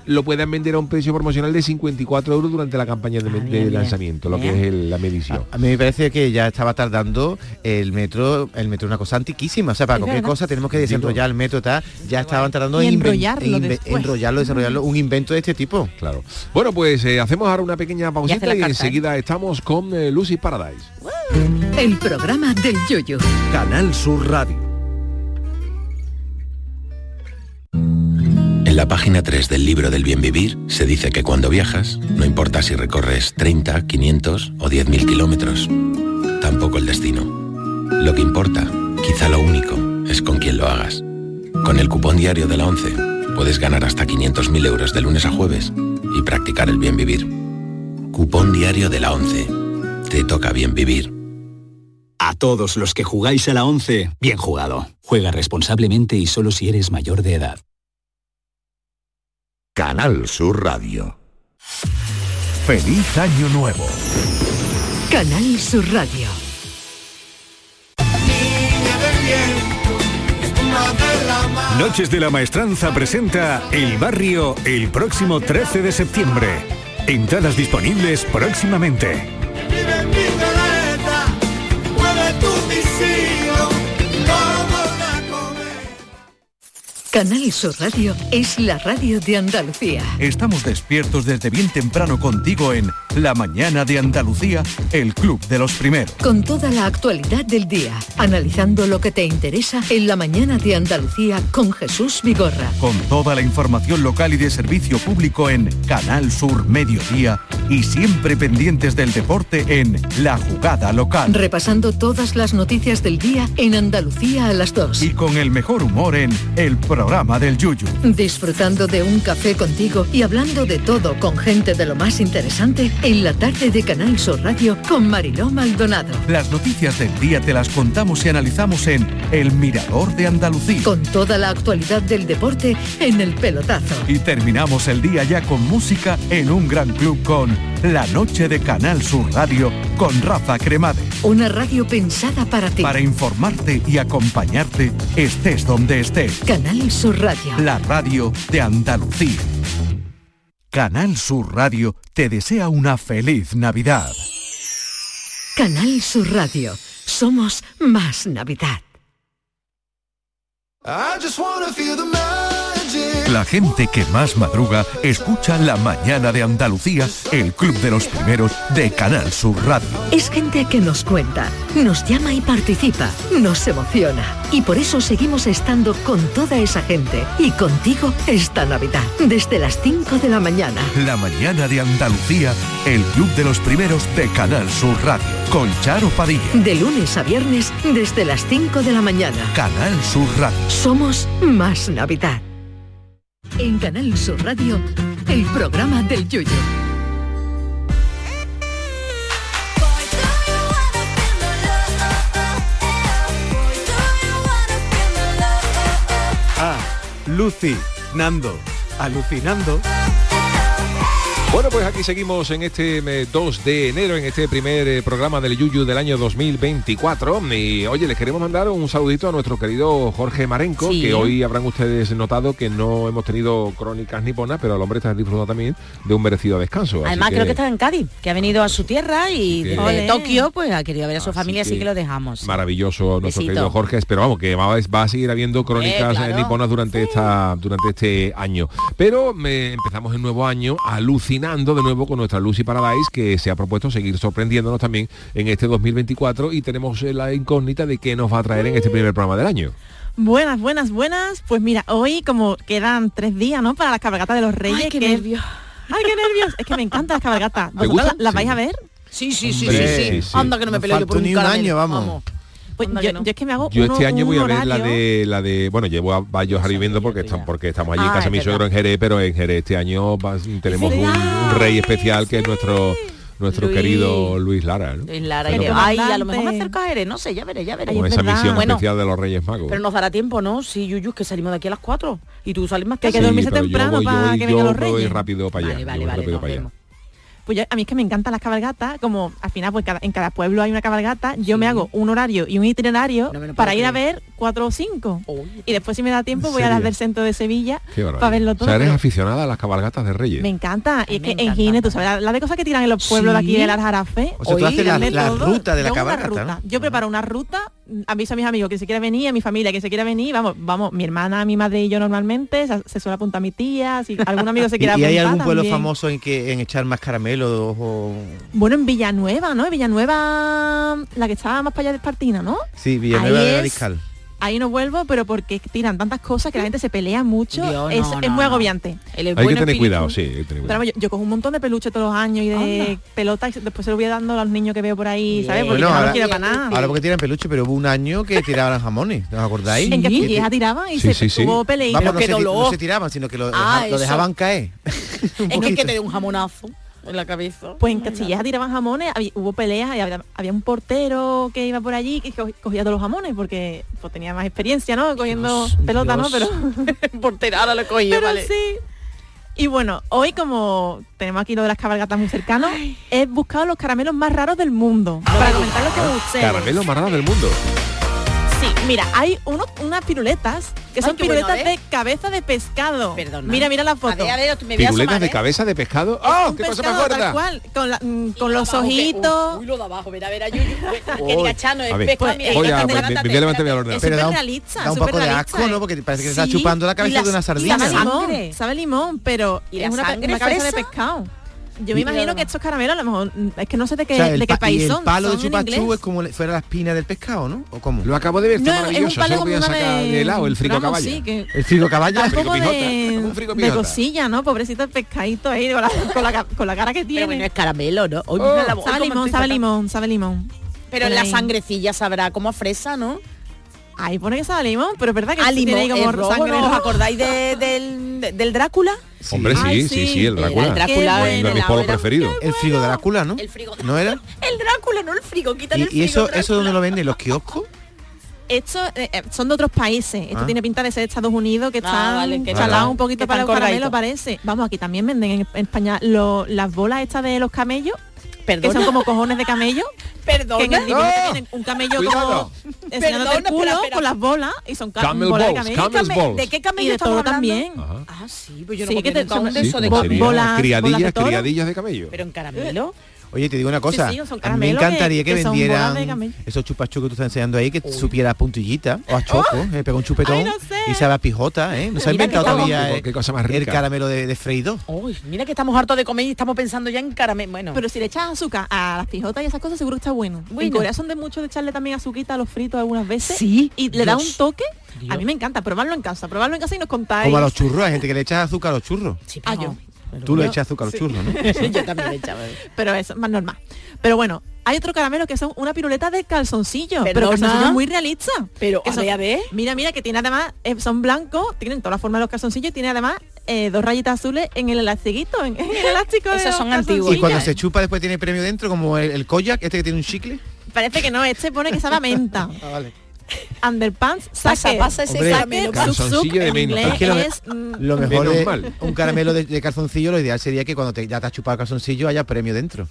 lo puedan vender a un precio promocional de 54 euros durante la campaña de, Ah, de bien, bien. lanzamiento, lo que es el- la medición. A mí me parece que ya estaba tardando el metro, el metro es una cosa antiquísima. O sea, para Es cualquier verdad. cosa tenemos que desenrollar el metro tal. Ya estaban tardando en enrollarlo enrollarlo, desarrollarlo, un invento de este tipo. Claro. Bueno, pues eh, hacemos ahora una pequeña pausita y, carta, enseguida estamos con eh, Lucy Paradise. El programa del yoyo. Canal Sur Radio. En la página 3 del libro del bien vivir se dice que cuando viajas, no importa si recorres 30, 500 o 10.000 kilómetros, tampoco el destino. Lo que importa, quizá lo único, es con quién lo hagas. Con el cupón diario de la 11 puedes ganar hasta 500.000 euros de lunes a jueves y practicar el bien vivir. Cupón diario de la 11. Te toca bien vivir. A todos los que jugáis a la 11, bien jugado. Juega responsablemente y solo si eres mayor de edad. Canal Sur Radio. Feliz Año Nuevo. Canal Sur Radio. Noches de la Maestranza presenta El Barrio el próximo 13 de septiembre. Entradas disponibles próximamente. Mueve tu Canal Sur Radio es la radio de Andalucía. Estamos despiertos desde bien temprano contigo en La Mañana de Andalucía, el Club de los Primeros. Con toda la actualidad del día, analizando lo que te interesa en la mañana de Andalucía con Jesús Vigorra. Con toda la información local y de servicio público en Canal Sur Mediodía y siempre pendientes del deporte en La Jugada Local. Repasando todas las noticias del día en Andalucía a las 2. Y con el mejor humor en El Programa del Yuyu. Disfrutando de un café contigo y hablando de todo con gente de lo más interesante en la tarde de Canal Sur Radio con Mariló Maldonado. Las noticias del día te las contamos y analizamos en El Mirador de Andalucía. Con toda la actualidad del deporte en el pelotazo. Y terminamos el día ya con música en un gran club con La Noche de Canal Sur Radio con Rafa Cremade. Una radio pensada para ti. Para informarte y acompañarte estés donde estés. Canal Sur Radio. La radio de Andalucía. Canal Sur Radio te desea una feliz Navidad. Canal Sur Radio. Somos más Navidad. I just wanna feel the magic. La gente que más madruga escucha La Mañana de Andalucía, el club de los primeros de Canal Sur Radio. Es gente que nos cuenta, nos llama y participa, nos emociona. Y por eso seguimos estando con toda esa gente y contigo esta Navidad, desde las 5 de la mañana. La Mañana de Andalucía, el club de los primeros de Canal Sur Radio, con Charo Padilla. De lunes a viernes, desde las 5 de la mañana. Canal Sur Radio. Somos más Navidad. En Canal Sur Radio, el programa del Yoyo. Ah, Lucy, Nando, alucinando. Bueno, pues aquí seguimos en este eh, 2 de enero, en este primer eh, programa del Yuyu del año 2024. Y oye, les queremos mandar un saludito a nuestro querido Jorge Marenco, Sí. que hoy habrán ustedes notado que no hemos tenido crónicas niponas, pero el hombre está disfrutando también de un merecido descanso. Además creo que está en Cádiz, que ha venido a su tierra y desde. Tokio pues ha querido ver a su familia, así que lo dejamos. Maravilloso nuestro Besito. querido Jorge, pero vamos, que va, va a seguir habiendo crónicas Eh, claro. eh, niponas durante esta durante este año. Pero me, empezamos el nuevo año alucinando de nuevo con nuestra Lucy Paradise, que se ha propuesto seguir sorprendiéndonos también en este 2024 y tenemos eh, la incógnita de qué nos va a traer en este primer programa del año. Buenas, buenas, buenas. Pues mira, hoy como quedan tres días, ¿no? Para la cabalgata de los Reyes. Ay, qué que- nervios. Ay, qué nervios. Es que me encantan las cabalgatas. ¿Te ¿Vosotros gustan? la- las vais Sí. a ver? Sí, sí, sí, Hombre, sí, sí. sí, sí. Anda que no me peleo yo por un ni un año, vamos. Pues yo, no. yo es que me hago Yo uno- este año voy a ver la de la de bueno llevo a varios ahora viviendo porque estamos porque estamos allí en Ah, casa de mi suegro en. Jerez pero en Jerez este año tenemos un, rey especial que es nuestro nuestro Luis. querido Luis Lara ¿no? Luis Lara, Pero y- Ay, a lo mejor me acerco a Jerez, no sé, ya veré, ya veré. con es esa verdad. misión Bueno, especial de los Reyes Magos Pero nos dará tiempo, ¿no? Sí, Yuyu, que salimos de aquí a las 4 y tú sales más Que hay tarde. que dormirse pero yo temprano voy- yo para voy- que vengan yo los voy Reyes. rápido para allá Vale, yo vale, voy vale, Pues yo- a mí es que me encantan las cabalgatas, como al final pues cada- en cada pueblo hay una cabalgata, yo me hago un horario y un itinerario No para ir a ver cuatro o cinco. Y después si me da tiempo ¿En voy a las del centro de Sevilla para verlo o todo. sea eres aficionada a las cabalgatas de Reyes me encanta. Y es que en. Gine, tú sabes, la, la de cosas que tiran en los pueblos de aquí Sí. de las Jarafes. O sea, tú haces la- ruta de la cabalgata, ruta. ¿no? Yo preparo una ruta, aviso a mis amigos que se quiera venir, a mi familia que se quiera venir, vamos, vamos, mi hermana, mi madre y yo normalmente, se, se suele apuntar a mi tía, si algún amigo se ¿Y, quiera y hay apuntar algún pueblo también. famoso en que en echar más caramelos o Bueno, en Villanueva, ¿no? En Villanueva, la que estaba más para allá de Espartina, ¿no? sí, Villanueva Ahí de es- Mariscal? Ahí no vuelvo, pero porque tiran tantas cosas que la gente se pelea mucho. Dios, es, no, es no, muy no. agobiante. El hay que tener cuidado sí hay que tener Pero cuidado. vamos, yo, yo cojo un montón de peluches todos los años y de Anda. pelotas y después se lo voy dando a los niños que veo por ahí, Bien. ¿sabes? Porque Bueno, no ahora- los quiero para nada. Ahora porque tiran peluche, pero hubo un año que tiraban jamones, ¿os acordáis? en Sí. Castilleja tiraban y Sí, se sí, sí. tuvo peleita. Vamos, no, se, no tiraban, sino que lo, Ah, deja- lo dejaban caer. Es que, que te dé un jamonazo en la cabeza. Pues en Castilleja tiraban jamones, había- hubo peleas y había, había un portero que iba por allí que co- cogía todos los jamones porque pues, tenía más experiencia, ¿no? Cogiendo Dios, pelota, ¿no? Pero Portera, ahora lo Pero vale. sí. Y bueno, hoy como tenemos aquí lo de las cabalgatas muy cercano, he buscado los caramelos más raros del mundo. para comentarlo con ustedes. caramelo más raro del mundo Sí, mira, hay uno- unas piruletas que Ay, son bueno, piruletas ¿eh? de cabeza de pescado. Perdona. Mira, mira la A foto. ver, a ver, me voy a piruletas asomar, de ¿eh? cabeza de pescado Es ¡ah un qué cosa más pescado tal cual, con, la- mm, con los que- ojitos. Uy, lo de abajo, mira, a ver, a Yuyu. Que diga Chano, a pescado, Pues, mira, Voy ordenador. Pero da un, superrealista, da un poco de asco, ¿eh? ¿no? Porque parece que se está chupando la cabeza de una sardina. Sabe limón, sabe limón, pero ¿Y es una, cabeza de pescado. Yo me imagino que estos caramelos a lo mejor mm, es que no sé de qué, O sea, el, de qué pa- país y el son. palo de son en chupachú es como le- fuera la espina del pescado, ¿no? ¿O cómo? lo acabo de ver está No, es un maravilloso palo como una sacar de helado el frigo vamos, caballa sí, que El frigo un poco pijota, de, un frigo de cosilla, ¿no? Pobrecito el pescadito ahí con la, con la, ca- con la cara que Pero tiene. bueno, es caramelo, ¿no? Oh. mira la boca, sabe limón, sabe limón, sabe limón. Pero en la sangrecilla sabrá como a fresa, ¿no? Ahí pone que sabe limón, pero es verdad que A tiene como rojo, sangre ¿no? ¿Os acordáis de- del, de- del Drácula? hombre sí, Ay, sí sí. sí el Drácula el Drácula, Qué uno de bueno. mis preferidos El frigo de Drácula, ¿no? El frigo. ¿No era? El Drácula, no el frigo, quítale el ¿Y, y frigo. eso, eso dónde lo venden? ¿Los kioscos? Esto eh, eh, son de otros países. Esto Ah. tiene pinta de ser de Estados Unidos, que Ah, vale, chalados están- un poquito que para caramelos, colgaditos. parece. Vamos, aquí también venden en, en España lo- las bolas estas de los camellos, que son como cojones de camello. Perdona. Que en el ¡Oh! tienen un camello Cuidado. como enseñándote el culo espera, espera. con las bolas y son ca- Camel bolas de balls, camello. camel Came- balls. ¿De qué Y camello de todo hablando? también. Ajá. Ah, sí, pues yo no Sí, que te- de Sí, eso de camello. bolas- bolas de criadillas de camello Pero en caramelo. Oye, te digo una cosa. Sí, sí, son a mí me encantaría que, que- vendieran esos chupachos que tú estás enseñando ahí, que supiera a puntillita o a choco, eh, pega un chupetón Ay, no sé. y sabe a pijota, ¿eh? No se ha inventado todavía Qué- eh, qué cosa más el rica. caramelo de, de freído. Uy, mira que estamos hartos de comer y estamos pensando ya en caramelo. Bueno, Pero si le echas azúcar a las pijotas y esas cosas, seguro que está bueno. En Bueno. Corea son de mucho de echarle también azuquita a los fritos algunas veces. Sí, Y le da un toque. Dios. A mí me encanta, probarlo en casa, probarlo en casa y nos contáis. Como a los churros, hay gente que le echa azúcar a los churros. sí, Ah, pero-. Tú le echas azúcar a los sí. churros, ¿no? yo también le echaba. Pero eso es más normal. Pero bueno, hay otro caramelo que son una piruleta de calzoncillo. Pero calzoncillo muy realista. Pero, a ver, a ver. Mira, mira, que tiene además, eh, son blancos, tienen toda la forma de los calzoncillos y tiene además eh, dos rayitas azules en el elastiquito, en, en el elástico. Esos son antiguos. Y cuando se chupa después tiene premio dentro, como el, el koyak, este que tiene un chicle. Parece que no, este pone que sabe a menta. Ah, vale. Underpants, Pasa, saque. pasa ese Hombre, caramelo. Calzoncillo de inglés Es que lo- es, Lo mejor Menos de mal. un caramelo de, de calzoncillo, lo ideal sería que cuando te, ya te has chupado el calzoncillo haya premio dentro.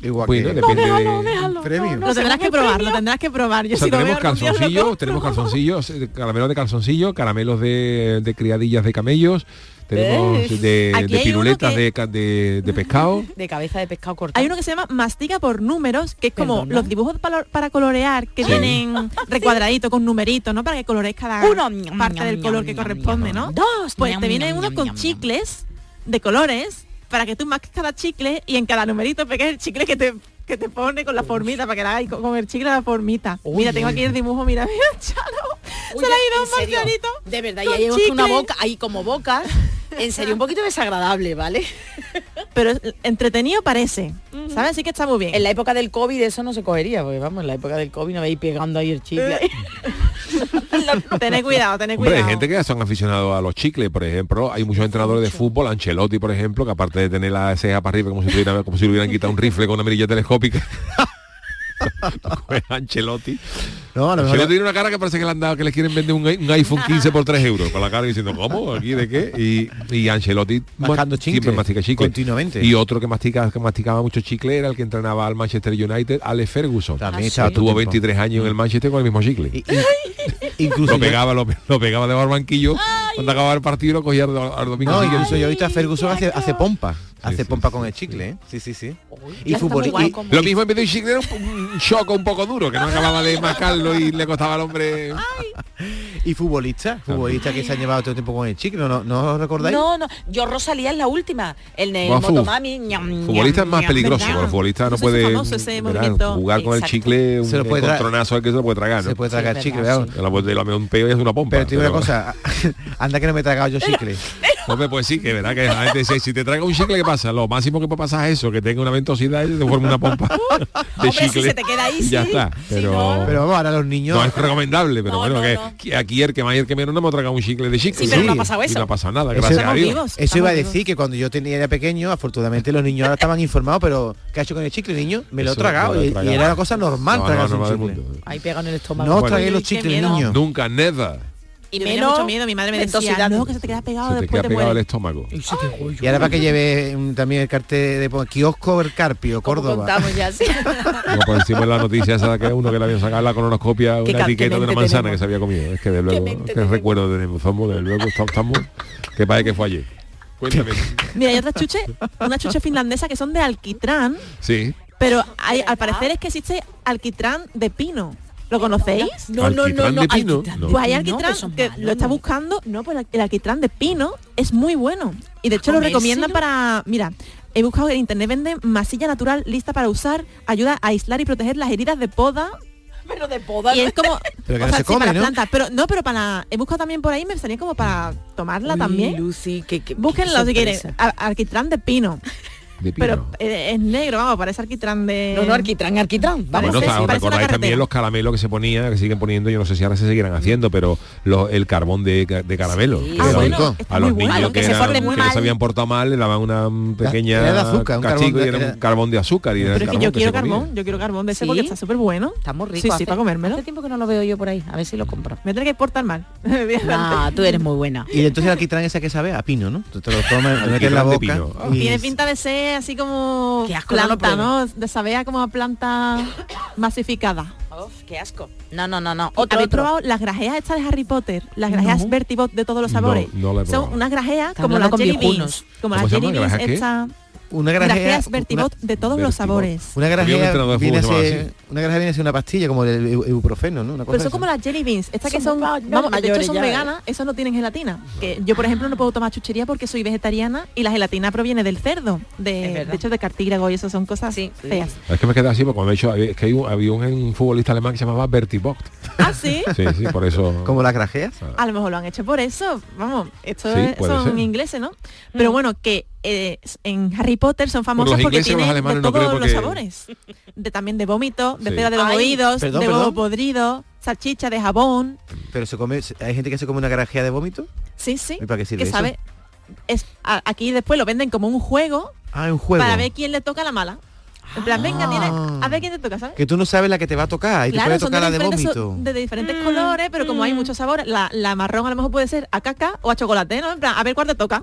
Igual Bueno, que depende de... premio. lo tendrás que probar, lo tendrás que probar. Yo O sea, si tenemos calzoncillos, tenemos calzoncillos, eh, caramelos de calzoncillo, caramelos de, de criadillas de camellos, tenemos Eh, de, piruletas que- de, de, de pescado. De cabeza de pescado cortado. Hay uno que se llama mastica por números, que es como Perdona. los dibujos para, para colorear, que Sí. vienen recuadraditos con numeritos, ¿no? Para que colorees cada Uno, parte del color que corresponde. ¿no? Dos. Pues te vienen unos con chicles de colores para que tú marques cada chicle y en cada numerito pegues el chicle que te que te pone con la formita para que la hagáis con, el chicle la formita. Uy, mira, tengo aquí el dibujo, mira, mira, Charo. Uy, se le ha ido un marcianito. De verdad, y con hay una boca, ahí como boca. En serio, un poquito desagradable, ¿vale? Pero entretenido parece. ¿Sabes? Así que está muy bien. En la época del COVID eso no se cogería, porque vamos, en la época del COVID no veis pegando ahí el chicle. ahí. Tened cuidado, tened Hombre, hay cuidado. gente que son aficionados a los chicles, por ejemplo. Hay muchos entrenadores de fútbol, Ancelotti, por ejemplo, que aparte de tener la ceja para arriba como si, tuviera, como si le hubieran quitado un rifle con una mirilla telescópica. Pues Ancelotti. No, a lo mejor- Ancelotti tiene una cara que parece que le han dado, que le quieren vender un, un iPhone 15 por 3 euros. Con la cara diciendo, ¿cómo? ¿Aquí de qué? Y, y Ancelotti Mascando ma- siempre chicle, mastica chicle. continuamente. Y otro que mastica, que masticaba mucho chicle era el que entrenaba al Manchester United, Alex Ferguson. También Ah, sí. Tuvo el tiempo. 23 años en el Manchester con el mismo chicle. Y- y- incluso lo pegaba, lo, lo pegaba de barbanquillo, cuando acababa el partido lo cogía al, al domingo No, incluso yo he visto a Ferguson hace, hace pompa. Hace sí, pompa sí, con el sí, chicle, ¿eh? Sí, sí, sí. Y fútbol y- como- Lo mismo en vez de un chicle era un, un choco un poco duro, que no acababa de mascarlo y le costaba al hombre. y futbolistas, futbolistas que se han llevado todo el tiempo con el chicle, ¿no, no, ¿no os recordáis? No, no, yo Rosalía es la última. El, el motomami. ñam, ñam, Futbolista es más ñam, peligroso, ¿verdad? porque los futbolistas no puede jugar con el chicle, un Se lo puede al que se lo puede tragar, ¿no? Se puede tragar Sí, es chicle, verdad, la puede un peo y hace una pompa. Pero te digo una cosa, anda que no me he tragado yo chicle. Hombre, pues sí, que verdad que la gente dice, si te traga un chicle, ¿qué pasa? Lo máximo que puede pasar es eso, que tenga una ventosidad y te forma una pompa de Hombre, si chicle. se te queda ahí, y ya sí. está. Pero, no- Pero vamos, ahora los niños... no es recomendable, pero No, bueno, no, que, no. que aquí el que más y el que menos no hemos tragado un chicle de chicle. Sí, pero no ha pasado Y eso. no ha pasado nada, Eso gracias a Dios. vivos. Eso iba a decir que cuando yo tenía era pequeño, afortunadamente los niños ahora estaban informados, pero ¿qué ha hecho con el chicle, niño? Me lo he tragado me lo he y, era una cosa normal No, no, tragarse un chicle. Ahí pegado en el estómago. No os traguéis los chicles, niños. Nunca, never. Y me dio mucho miedo. Mi madre me decía, no, que se te queda pegado Se te después queda te pegado el estómago. Y se te voy. Y ahora para que lleve mm, también el cartel de kiosco El Carpio, Córdoba. contamos ya, sí. Como por encima de la noticia esa que uno que le habían sacado la colonoscopia Qué una etiqueta qué de una manzana tenemos. que se había comido. Es que de luego, qué tenemos. recuerdo tenemos, somos, de luego estamos, que parece que fue ayer. Cuéntame. Mira, hay otras chuches, una chuche finlandesa que son de alquitrán, Sí. pero hay, al parecer es que existe alquitrán de pino. ¿Lo conocéis? No, no, no, ¿Alquitrán no. de pino? No. Pues hay alquitrán que son que malos, lo está buscando, no, pues el alquitrán de pino es muy bueno. Y de hecho lo recomiendan para, mira, he buscado en internet venden masilla natural lista para usar, ayuda a aislar y proteger las heridas de poda. Pero de poda. Y es como Pero que o no sea, se sí, come, para ¿no? plantas, pero no, pero para he buscado también por ahí me salía como para tomarla Uy, también. Lucy, que, que, Búsquenlo qué si quieren. Alquitrán de pino. De pino. Pero eh, es negro, vamos, parece alquitrán de. No, no, alquitrán, alquitrán. Parece- bueno, o sea, sí, una recordáis también los caramelos que se ponía, que siguen poniendo, yo no sé si ahora se seguirán haciendo, pero los- el carbón de, de caramelo. Sí. Ah, bueno, a los bueno. niños que que, se eran- porten que no mal. se habían portado mal le daban una mm, pequeña Era de azúcar, un de- y era un carbón de azúcar. Y Pero es que yo se quiero carbón, yo quiero carbón de ese porque está súper bueno. Está muy rico. Sí, para comérmelo. Hace tiempo que no lo veo yo por ahí. A ver si lo compro. Me tendré que portar mal. Ah, tú eres muy buena. Y entonces el alquitrán esa que sabe a pino, ¿no? Tú te lo tomas, metes la boca. pino. y- Tiene pinta de ser así como Qué asco, planta. ¿no? De saber como a planta masificada. Uf, qué asco. No, no, no, no. Otro, ¿Habéis otro. probado las grajeas estas de Harry Potter? Las grajeas No. Vertibot de todos los sabores. no la he Son unas grajeas como las con jelly viejunos. beans. Como ¿Cómo las se jelly beans estas una grajea, Grajeas Vertibot de todos los sabores. una grajea viene a ser, una grajea viene a ser una pastilla como el ibu- ibuprofeno, ¿no? Una cosa Pero son como las jelly beans, estas que Son vamos, de hecho son ¿eh? veganas, esas no tienen gelatina. Que yo, por ejemplo, no puedo tomar chuchería porque soy vegetariana y la gelatina proviene del cerdo, de, de hecho de cartílago y eso son cosas feas. Es que me queda así porque cuando he dicho es que un- había un, un futbolista alemán que se llamaba Bertie Vogt. ¿Ah, sí? Sí, sí, por eso. ¿Como las grajeas? A lo mejor lo han hecho por eso. Vamos, esto Sí, es- son ser. ingleses, ¿no? Pero bueno, que eh, en Harry Potter son famosos los porque los tienen de no todos los sabores. De, también de vómito, de Sí. cera de los Ay, oídos, perdón, de huevo podrido, salchicha de jabón. Pero se come, hay gente que se come una grajea de vómito. Sí, sí. ¿Y para qué sirve que eso? sabe. Es, a- aquí después lo venden como un juego Ah, un juego. para ver quién le toca la mala. En plan, venga, tiene, a ver quién te toca, ¿sabes? Que tú no sabes la que te va a tocar y te puede son tocar la de diferentes, vómito. de diferentes colores, pero como hay muchos sabores, la, la marrón a lo mejor puede ser a caca o a chocolate, ¿no? En plan, a ver cuál te toca.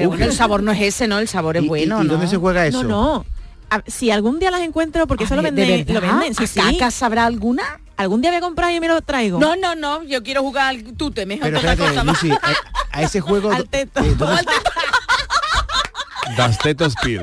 Pero bueno, el sabor no es ese, ¿no? El sabor es bueno, y ¿no? dónde se juega eso? No, no. A- si algún día las encuentro, porque eso lo Ay, ¿de venden, lo venden, sí, ¿A sí. caca sabrá alguna? Algún día voy a comprar y me lo traigo. No, no, no, yo quiero jugar al tute, mejor Pero otra espérate, cosa más. Lucy, a, a ese juego... Al teto. eh, ¿dónde- Das Tetos Pill.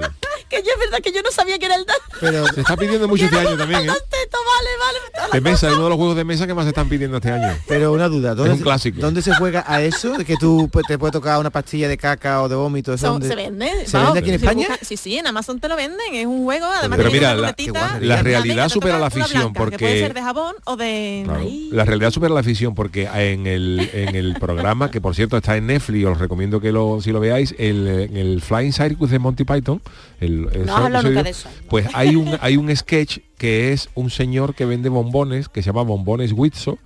Que yo es verdad que yo no sabía que era el dan. pero Se está pidiendo mucho este año también, ¿eh? Teto, vale, vale. De mesa, es uno de los juegos de mesa que más se están pidiendo este año. Pero una duda, ¿dónde, un se- clásico. ¿dónde se juega a eso? De que tú pues, te puede tocar una pastilla de caca o de vómito. ¿eso Son- dónde- se vende. ¿Se vende aquí en España? busca- sí, sí, en Amazon te lo venden, es un juego, además Pero mira, la- guay. La realidad supera la ficción puede porque- ser de jabón o de... Claro. La realidad supera la ficción porque en el, en el programa, que por cierto está en Netflix, os recomiendo que lo, si lo veáis, el, en el Flying Circus de Monty Python, el, el- No has hablado nunca episodio, de eso. pues hay un, hay un sketch que es un señor que vende bombones, que se llama Bombones Witso,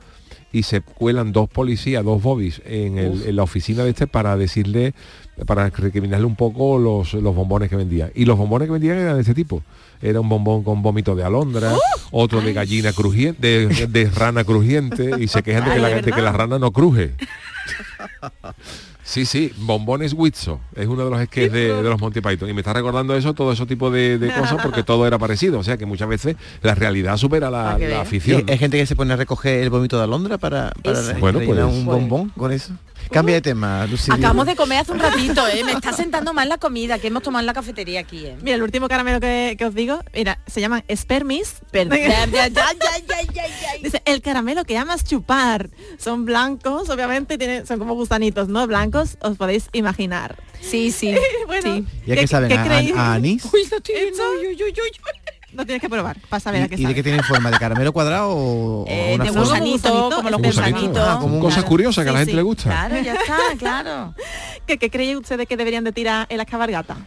y se cuelan dos policías, dos bobbies, en, el- en la oficina de este para decirle, para recriminarle un poco los, los bombones que vendía. Y los bombones que vendían eran de este tipo. Era un bombón con vómito de alondra, otro de gallina crujiente, de, de rana crujiente, y se quejan de que, la, ¿de que la rana no cruje. Sí, sí, Bombones Witso es uno de los sketches de, de los Monty Python y me está recordando eso, todo ese tipo de, de cosas porque todo era parecido, o sea que muchas veces la realidad supera la, que la veas. ficción. Y hay gente que se pone a recoger el vómito de alondra para, para Bueno, pues- un bombón con eso. Cambia de tema, Lucy. Acabamos de comer hace un ratito, ¿eh? Me está sentando mal la comida que hemos tomado en la cafetería aquí, ¿eh? Mira, el último caramelo que, que os digo, mira, se llaman Spermis. Dice, el caramelo que amas chupar. Son blancos, obviamente, tienen, son como gusanitos, ¿no? Blancos, os podéis imaginar. Sí, sí. bueno, sí. ¿Ya que saben? ¿A, creéis? a- a anís? Uy, uy, uy. Lo tienes que probar para saber a qué ¿Y, y de qué tienen forma? ¿De caramelo cuadrado o, o Eh, una de forma? gusanito, como los gusanitos. Ah, como un- Cosas curiosas que a la gente sí, le gusta. Claro, ya está, claro. ¿Qué, qué creéis ustedes que deberían de tirar en las cabalgatas?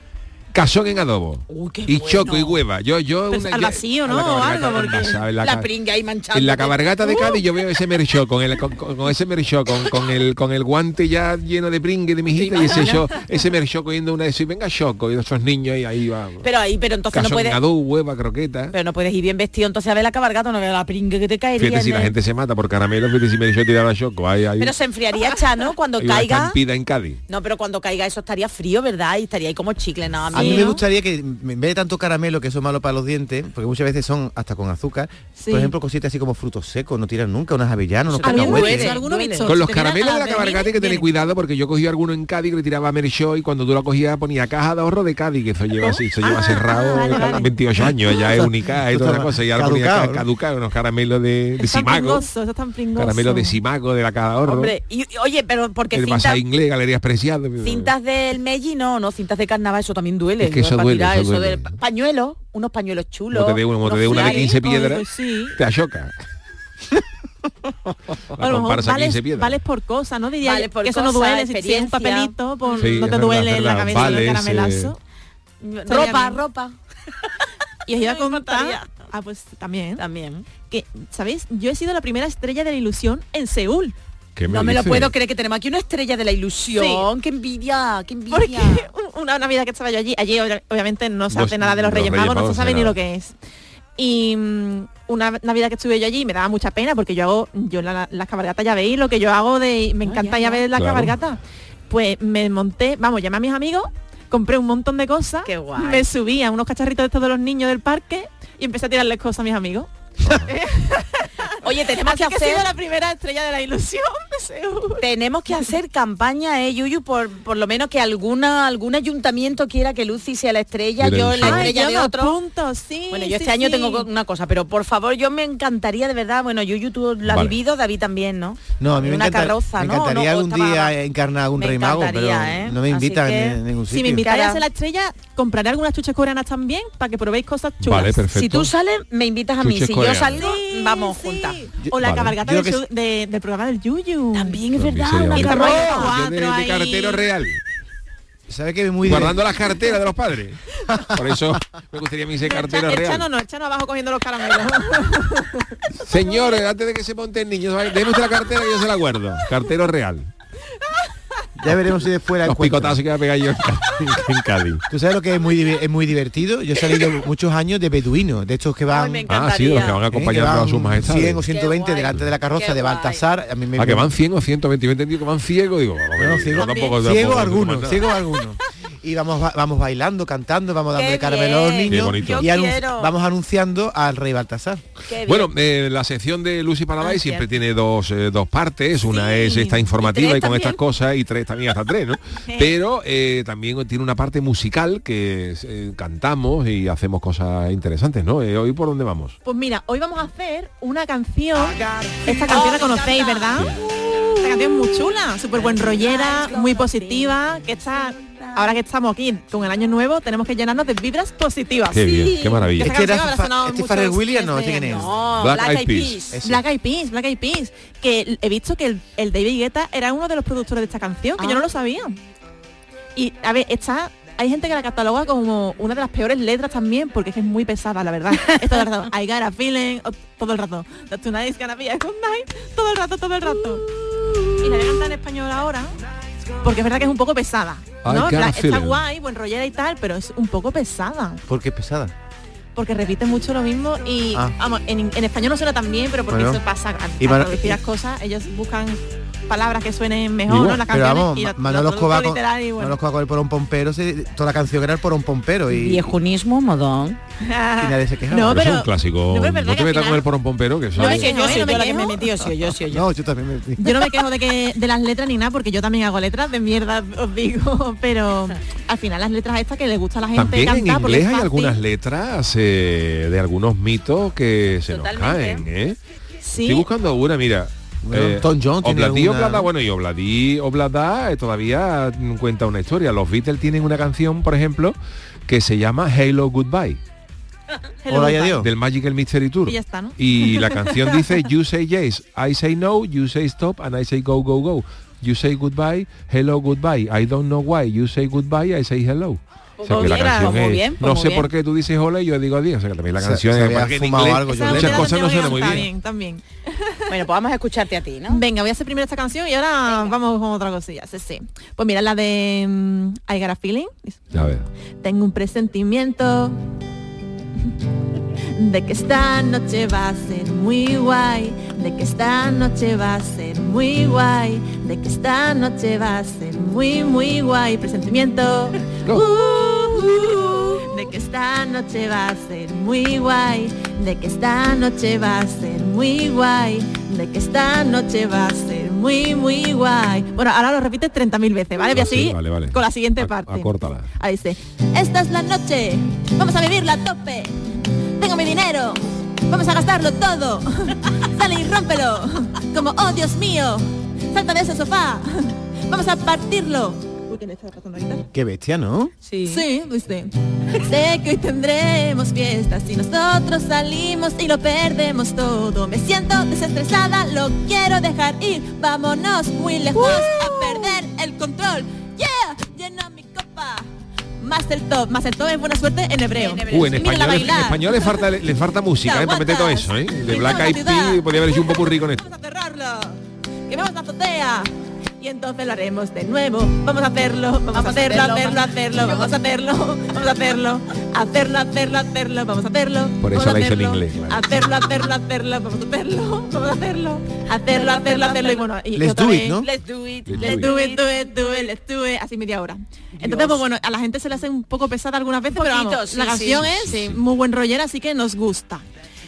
Cazón en adobo. Uy, qué y bueno. choco y hueva. Yo, yo Pero al ya- vacío, a la ¿no? O cabalgata algo, en porque- casa, la La pringa ahí manchada. En la cabalgata de Cádiz yo veo ese merchó con el con, con- con ese merchó con, con el con el guante ya lleno de pringue de mi hijita y ese show, ese merchó cogiendo una de y venga choco y esos niños ahí ahí va. Pero ahí, pero entonces no Cazón puedes... en adobo, hueva, croqueta. Pero no puedes ir bien vestido, entonces a ver la cabalgata, no ver la pringa que te caería. Fíjate si la gente se mata por caramelo, fíjate si merchó tiraba choco. Ahí, ahí, Pero se enfriaría, Chano, cuando una caiga... estampida en Cádiz. No, pero cuando caiga eso estaría frío, ¿verdad? Y estaría ahí como chicle, nada más. A mí me gustaría que en vez de tanto caramelo, que eso es malo para los dientes, porque muchas veces son hasta con azúcar, Sí. por ejemplo, cositas así como frutos secos, no tiran nunca, unas avellanas, unos cacahuetes. Con los caramelos de la a- cabalgata hay que tener cuidado porque yo cogí alguno en Cádiz que le tiraba merchó y cuando tú la cogías ponía caja de ahorro de Cádiz, que eso lleva así, se lleva Ah, cerrado vale, vale. 28 años, ya es única y toda la cosa, y ahora ponía caducado, ca- ¿no? caducado, unos caramelos de, Simago, caramelos de Simago de la caja de ahorro, Hombre, y, y- oye, pero porque el cintas, inglés, Galerías Preciadas. cintas del Melli, no, no, cintas de carnaval, eso también duele. Es que eso Para duele, tirar eso duele. de pa- pañuelos, unos pañuelos chulos. Como te dé una, como te unos dé una de flyers. 15 Ay, piedras, pues sí. te achoca. A lo mejor comparsa 15 vales, por cosa, ¿no? Diría Vale por que eso no duele, si- si es un papelito, Sí, no es te verdad, duele es la cabeza del Vales, caramelazo. Estaría Ropa, bien. ropa. Y os iba a contar, ah, pues también, También. que, ¿sabéis? Yo he sido la primera estrella de la ilusión en Seúl. ¿Qué No me lo puedo creer que tenemos aquí una estrella de la ilusión. Qué envidia, qué envidia. Porque una Navidad que estaba yo allí, allí obvia- obviamente no se Los- hace nada de los, los Reyes Reyes Magos, no se sabe nada. ni lo que es. Y mm, una Navidad que estuve yo allí me daba mucha pena porque yo hago, yo la, las cabalgatas ya veis lo que yo hago de, me encanta ya, ver la Claro. cabalgata. Pues me monté, vamos, llamé a mis amigos, compré un montón de cosas, Qué guay. me subí a unos cacharritos de todos los niños del parque y empecé a tirarles cosas a mis amigos. Oye, tenemos que que he hacer... sido la primera estrella de la ilusión. Tenemos que hacer campaña, eh, Yuyu, por, por lo menos que alguna algún ayuntamiento quiera que Lucy sea la estrella, Mira, yo el la estrella Ay, de yo me otro. apunto, sí, bueno, yo este sí, año sí. tengo una cosa, pero por favor, yo me encantaría de verdad, bueno, Yuyu tú la has Vale. vivido, David también, ¿no? No, a mí me, una encanta- carroza, me ¿no? encantaría No, algún estaba- día encarnar algún Me rey mago, pero ¿eh? no me invitan que- en, ningún Si sitio. me invitáis a ser la estrella, compraré algunas chuches coreanas también para que probéis cosas chulas. Vale, perfecto. Si tú sales, me invitas a mí. Chuches Si coreanas. yo salgo, vamos juntas. O la Vale. cabalgata del, creo show- de- del programa del Yuyu. También es verdad, una de, real. ¿Sabe que es muy Guardando las carteras de los padres. Por eso me gustaría a mí ser cartero Echa- real. Echano no, echano abajo cogiendo los caramelos. Señores, antes de que se monte el niño, déme usted la cartera que yo se la guardo. Cartero real. Ya veremos si después la Los picotazos que va a pegar yo en Cádiz-. ¿Tú sabes lo que es muy, es muy divertido? Yo he salido muchos años de beduino, de estos que van... me Ah, sí, los que van ¿eh? acompañando a sus majestades. 100 o 120 delante de la carroza Qué de. Baltasar. A mí me, A que van 100 o 120, yo he entendido que van ciegos, digo, Bueno, no, ciego, tampoco- ciego algunos, tampoco- ciego algunos. Y vamos vamos bailando, cantando, vamos dando caramelo a los niños bonito. y anun- quiero. vamos anunciando al rey Baltasar. Bueno, eh, la sección de Lucy Paradise Ah, siempre tiene dos, eh, dos partes. Una es esta informativa Y y, con estas cosas, y tres también hasta tres, ¿no? Pero eh, también tiene una parte musical que eh, cantamos y hacemos cosas interesantes, ¿no? Eh, Hoy por dónde vamos. Pues mira, hoy vamos a hacer una canción. Esta canción la conocéis, ¿verdad? Esta canción es muy chula, súper buen rollera, muy positiva, que está. Ahora que estamos aquí con el año nuevo, tenemos que llenarnos de vibras positivas. Qué bien, qué maravilla. Que esta Este era este Pharrell Williams, ¿no? ¿Este quién es? No, Black Black, Eyed Peas. Black Eyed Peas, Black Eyed Peas, que he visto que el, el David Guetta era uno de los productores de esta canción, que Ah. yo no lo sabía. Y a ver, está hay gente que la cataloga como una de las peores letras también, porque es que es muy pesada, la verdad. Es todo el rato, I got a feeling, o- todo el rato. That tonight's gonna be a good night, todo el rato, todo el rato. Y la voy a cantar en español ahora, porque es verdad que es un poco pesada. ¿No? a Está guay, buen rollera y tal, pero es un poco pesada Porque es pesada. porque repite mucho lo mismo y Ah. vamos, en, en español no suena tan bien, pero porque Bueno. eso pasa al, Y cosas, ellos buscan palabras que suenen mejor, Igual, ¿no? Las canciones vamos, y la- Manolo Escobar traducción con, literal y bueno. Manolo Escobar con el porón pompero, se- toda la canción era el porón pompero y, y Viejunismo, modón. nadie se quejaba. No, Pero es un clásico. no, No, pero verdad te metas con el porón pompero, que No, es- que yo soy no yo la que me soy yo, soy yo. No, yo también me... Yo no me quejo de que de las letras ni nada, porque yo también hago letras de mierda, os digo, pero al final las letras estas que le gusta a la gente También en cantar porque inglés es hay algunas letras eh, de algunos mitos que se nos Totalmente. caen, ¿eh? Sí. Estoy buscando una, mira. Bueno, Tom Jones tiene Obladí, alguna- Oblada, bueno, y Obladí, Oblada eh, todavía cuenta una historia. Los Beatles tienen una canción, por ejemplo, que se llama Halo Goodbye, Hola y adiós. del Magical Mystery Tour. Y ya está, ¿no? Y la canción dice, you say yes, I say no, you say stop, and I say go, go, go. You say goodbye, hello, goodbye. I don't know why. You say goodbye, I say hello. O sea que la mira, canción pues muy es- bien, pues no muy sé bien. por qué tú dices hola y yo digo adiós. O sea que también la canción se es en inglés algo, yo muchas cosas no suenan muy cantar bien. También. Bueno, pues vamos a escucharte a ti, ¿no? Venga, voy a hacer primero esta canción y ahora vamos con otra cosilla. Sí, sí. Pues mira, la de mm, I Got a Feeling. A ver. Tengo un presentimiento de que esta noche va a ser muy guay, de que esta noche va a ser muy guay, de que esta noche va a ser muy, muy guay. Presentimiento. Uh, uh, de que esta noche va a ser muy guay, de que esta noche va a ser muy guay, de que esta noche va a ser muy, muy guay. Bueno, ahora lo repites 30.000 veces, ¿vale? Voy a Ah, sí, seguir vale, vale. con la siguiente Ac- parte. acórtala. Ahí dice, esta es la noche, vamos a vivirla a tope. Tengo mi dinero, vamos a gastarlo todo. Sale y rómpelo, como, oh Dios mío, salta de ese sofá, vamos a partirlo. Uy, ¿quién está tocando la guitarra? Qué bestia, ¿no? Sí. Sí, dice. Sé que hoy tendremos fiestas y nosotros salimos y lo perdemos todo. Me siento desestresada, lo quiero dejar ir. Vámonos muy lejos a perder el control. Yeah, llena mi copa. Más el top, más el top es buena suerte en hebreo. Uh, en español, en español le falta, le falta música, ¿eh? Para meter todo eso, ¿eh? De Black Eyed Peas podría haber hecho un poco rico en esto. Vamos a cerrarlo. Que vamos a la azotea. Y entonces lo haremos de nuevo. Vamos a hacerlo, vamos, a hacerlo, hacerlo, hacerlo, vamos a hacerlo, vamos a hacerlo, hacerlo, hacerlo, hacerlo, vamos a hacerlo. Por eso la hizo en hacerlo, inglés, claro. Hacerlo, hacerlo, hacerlo, vamos a hacerlo, vamos a hacerlo, hacerlo, hacerlo, hacerlo y bueno, y, Let's otra do it, ¿no? Let's do it. Let's do it, do it, do it, let's do it, así media hora. Entonces, pues bueno, a la gente se le hace un poco pesada algunas veces, pero poquito, vamos, sí, la canción sí, es sí. muy buen rollera, así que nos gusta.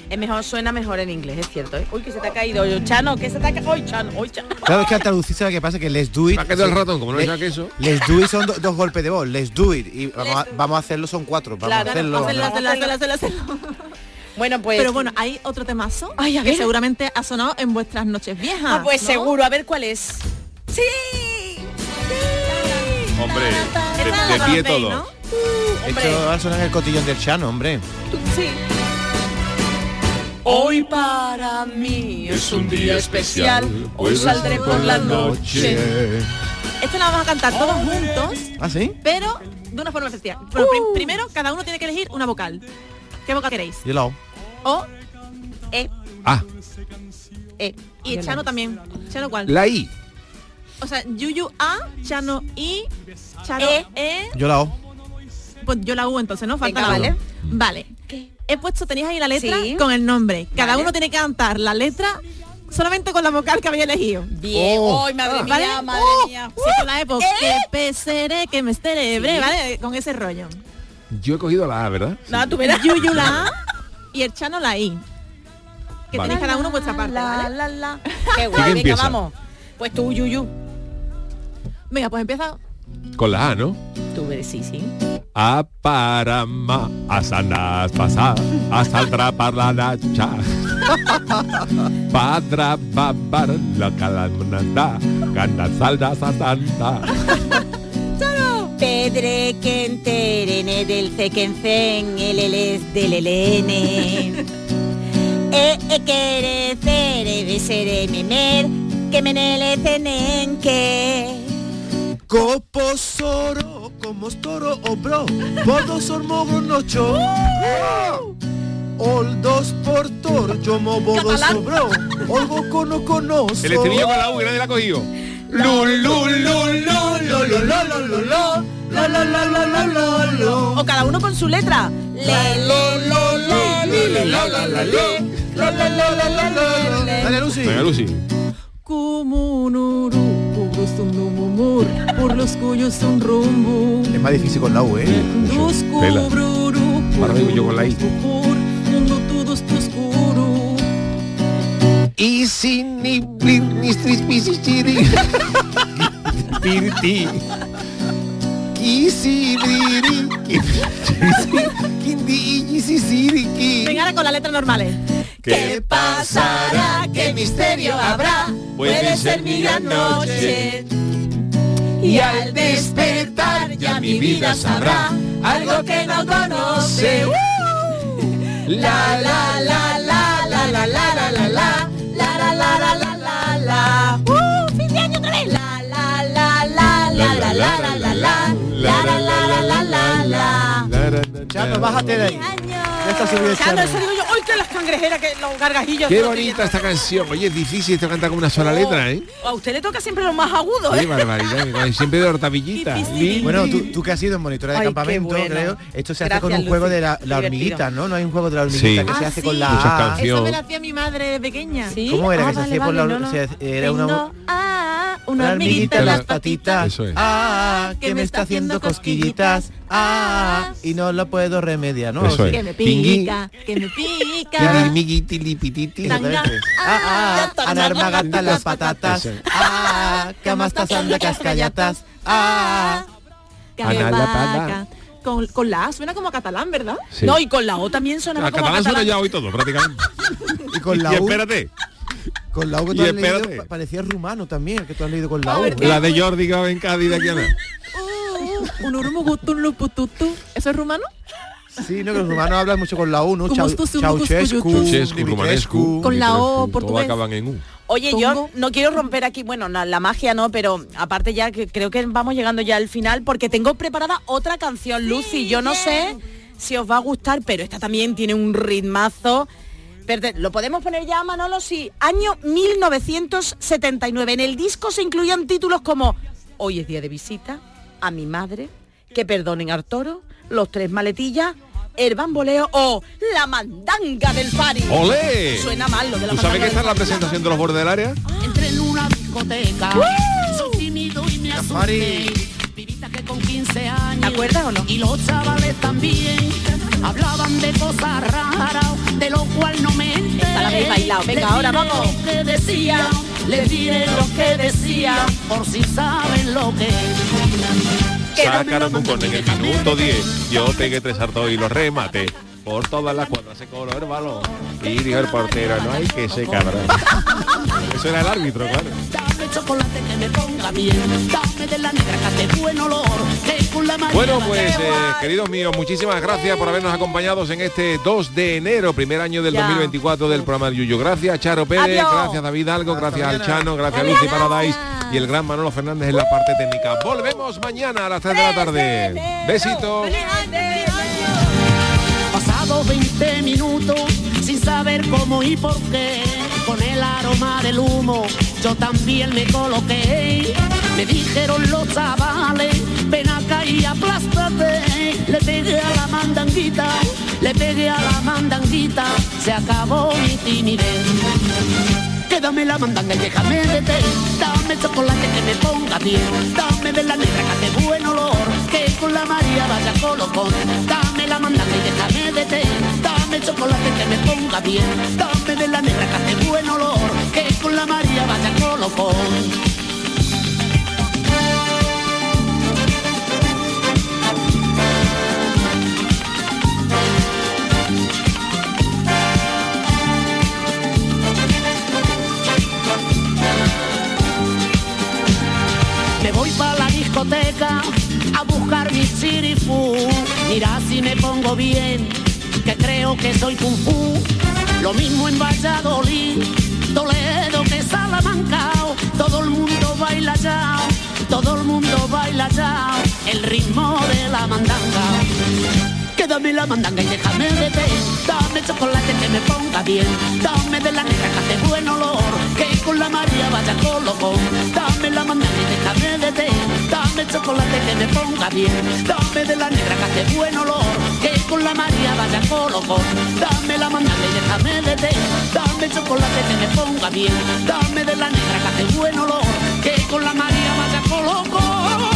Es mejor, suena mejor en inglés, es cierto. ¿eh? Uy, que se te ha caído. Chano, que se te ha caído. Uy, Chano, uy, Chano. Claro, es que al traducir sabe qué pasa, que let's do it. Me ha quedado el ratón, como no le- le saque eso. Let's do it son do- dos golpes de voz, let's do it. Y vamos a, vamos a hacerlo, son cuatro. Vamos Claro, a hacerlo. Hacerlo, ¿no? hacerlo, hacerlo, hacerlo, hacerlo. Bueno, pues. Pero bueno, hay otro temazo Ay, a que ver. seguramente ha sonado en vuestras noches viejas. Ah, pues ¿no? seguro, a ver cuál es. ¡Sí! Hombre, de, de pie todo. ¿no? Esto va a sonar el cotillón del Chano, hombre. Sí. Hoy para mí es un día especial. Hoy saldré por la noche. Esta la vamos a cantar todos juntos, ¿Ah, sí? pero de una forma especial. Prim- primero cada uno tiene que elegir una vocal. ¿Qué vocal queréis? Yo la hago. O E, Ah, E. y el Chano también. ¿Chano cuál? la I. O sea, Yuyu A, Chano I, Chano E. E. Yo la hago. Pues yo la U entonces, ¿no? Falta Venga, la U. vale. Vale. He puesto, tenéis ahí la letra Sí. con el nombre. Cada Vale. uno tiene que cantar la letra solamente con la vocal que había elegido. Bien. Oh. Ay, madre mía, ¿Vale? madre ¡Oh! mía. Sí, con la época. Que peseré, que me esterebre, Sí. ¿vale? Con ese rollo. Yo he cogido la A, ¿verdad? No, tú verás. Yuyu la A y el Chano la I. Que Vale. tenéis cada uno vuestra parte, La, ¿vale? la, la. Qué ¿Quién guay, venga, empieza? vamos. Pues tú, Yuyu. Venga, pues empieza. Con la A, ¿no? Tú ves, sí, sí. A para ma, a sanas pasar, a saldrá para la nacha. Padra babar la calamnanda, gana saldas a tanta. Pedre que enterene del cequencen, el eles del elene. E e quere cere besere memer, que menele Copo soro, como storo obro, podo sormogo nocho. Oldos portor, yo movo sobro, olgo cono conoso. El estribillo con la U, nadie la ha cogido. O cada uno con su letra. Dale, Lucy. Dale, Lucy. Venga, Lucy. Kumunuru, purusundumumur, por los cuyos un rumbo. Es más difícil con la U, ¿eh? Digo yo con la I. Y sin ni blir ni stris. Kindi y. Venga ahora con las letras normales. ¿Qué pasará? ¿Qué misterio habrá? Puede ser mi gran noche. Y al despertar ya mi vida sabrá algo que no conoce. La la la la la la la la la la la la la la la la la ¡Uh! ¡Fin de año otra vez! La la la la la la la la la la la la la la la la Chano, bájate de ahí. Chano. eso digo yo, ¡ay, que las cangrejeras, que los gargajillos! Qué bonita esta canción. Oye, es difícil esto canta con una sola letra, ¿eh? A usted le toca siempre lo más agudo, Qué ¿eh? barbaridad. Siempre de hortavillita. Li- Bueno, tú, tú que has sido monitora de Ay, qué campamento, bueno. creo, esto se hace Gracias, con un Lucy. juego de la, Qué la hormiguita, ¿no? No hay un juego de la hormiguita Sí. que se Ah, hace sí. con la Muchas A. canciones. Eso me la hacía mi madre de pequeña. ¿Sí? ¿Cómo era Ah, que se vale, hacía por vale, la no, no. se- Era una, Tengo, ah, una una hormiguita en las patitas. Eso es. Ah, que me está haciendo cosquillitas. Ah, y no lo puedo remediar, ¿no? Eso es. Que me pica, que me pica. Ah, ah, anar gata las patatas. Ah, que amastas anda cascallatas. Ah, Que Ana la vaca. Con, con la A suena como a catalán, ¿verdad? Sí. No, y con la O también suena La como catalán suena catalán. ya hoy todo, prácticamente. y con la y U, espérate, con la U que tú has leído, espérate. parecía rumano también, que tú has leído con la U. ver, la de Jordi que va en Cádiz de aquí a nada. Uh, un urumugutun lupututu. ¿Eso es rumano? Sí, no, que los rumanos hablan mucho con la U, ¿no? Como Chau- Ceausescu, Ceausescu, Romanescu, Con la O Todo portugués. acaban en U. Oye, Tongo. yo no quiero romper aquí, bueno, na- la magia no, pero aparte ya que creo que vamos llegando ya al final porque tengo preparada otra canción, Lucy. Yo no sé si os va a gustar, pero esta también tiene un ritmazo. ¿Lo podemos poner ya, Manolo? Sí. Año 1979. En el disco se incluían títulos como Hoy es día de visita, A mi madre, Que perdonen al toro, Los tres maletillas, El bamboleo o La mandanga del Fari. ¡Olé! Suena mal lo de la ¿Tú sabes que esta es del la presentación de los bordes del área? Entré en una discoteca. Soy tímido y me asusté. Pibita que con 15 años. ¿Te acuerdas o no? Y los chavales también. Hablaban de cosas raras, de lo cual no me enteré. Esta la habéis bailado. Venga, ahora vamos. Lo que decía, les diré lo que decía, por si saben lo que Sacaron un gol en el minuto 10. Yo pegué tres hartos y lo remate. Por todas las cuadras se coló el balón. Y dijo el portero, no hay que se cabrón. Eso era el árbitro, claro. Bueno, pues eh, queridos míos, muchísimas gracias por habernos acompañado en este 2 de enero, primer año del Ya. 2024 del programa de Yuyo. Gracias Charo Pérez, Adiós. gracias David Algo, gracias al Chano, gracias a Lucy Paradise y el gran Manolo Fernández en la parte técnica. Volvemos mañana a las 3 de la tarde. Besitos. Pasado 20 minutos sin saber cómo y por qué, con el aroma del humo yo también me coloqué. Me dijeron los chavales, ven acá y aplástate. Le pegué a la mandanguita, le pegué a la mandanguita, se acabó mi timidez. Quédame la mandanga y déjame de té. Dame chocolate que me ponga bien. Dame de la negra que hace buen olor. María vaya colocón. Dame la mandanga y déjame de té. Dame chocolate que me ponga bien. Dame de la negra que hace buen olor. Que con la María vaya colocón. Me voy para la discoteca a buscar mi chirifú. Mira si me pongo bien, que creo que soy kung fu. Lo mismo en Valladolid, Toledo que Salamanca. Todo el mundo baila ya, todo el mundo baila ya. El ritmo de la mandanga. Quédame la mandanga y déjame de. Dame chocolate que me ponga bien. Dame de la negra que hace buen olor. Que con la María vaya colocón. Dame la mandanga y déjame de. Dame chocolate que me ponga bien. Dame de la negra que hace buen olor. Que con la María vaya colocón. Dame la mandanga y déjame de. Dame chocolate que me ponga bien. Dame de la negra que hace buen olor. Que con la María vaya colocón.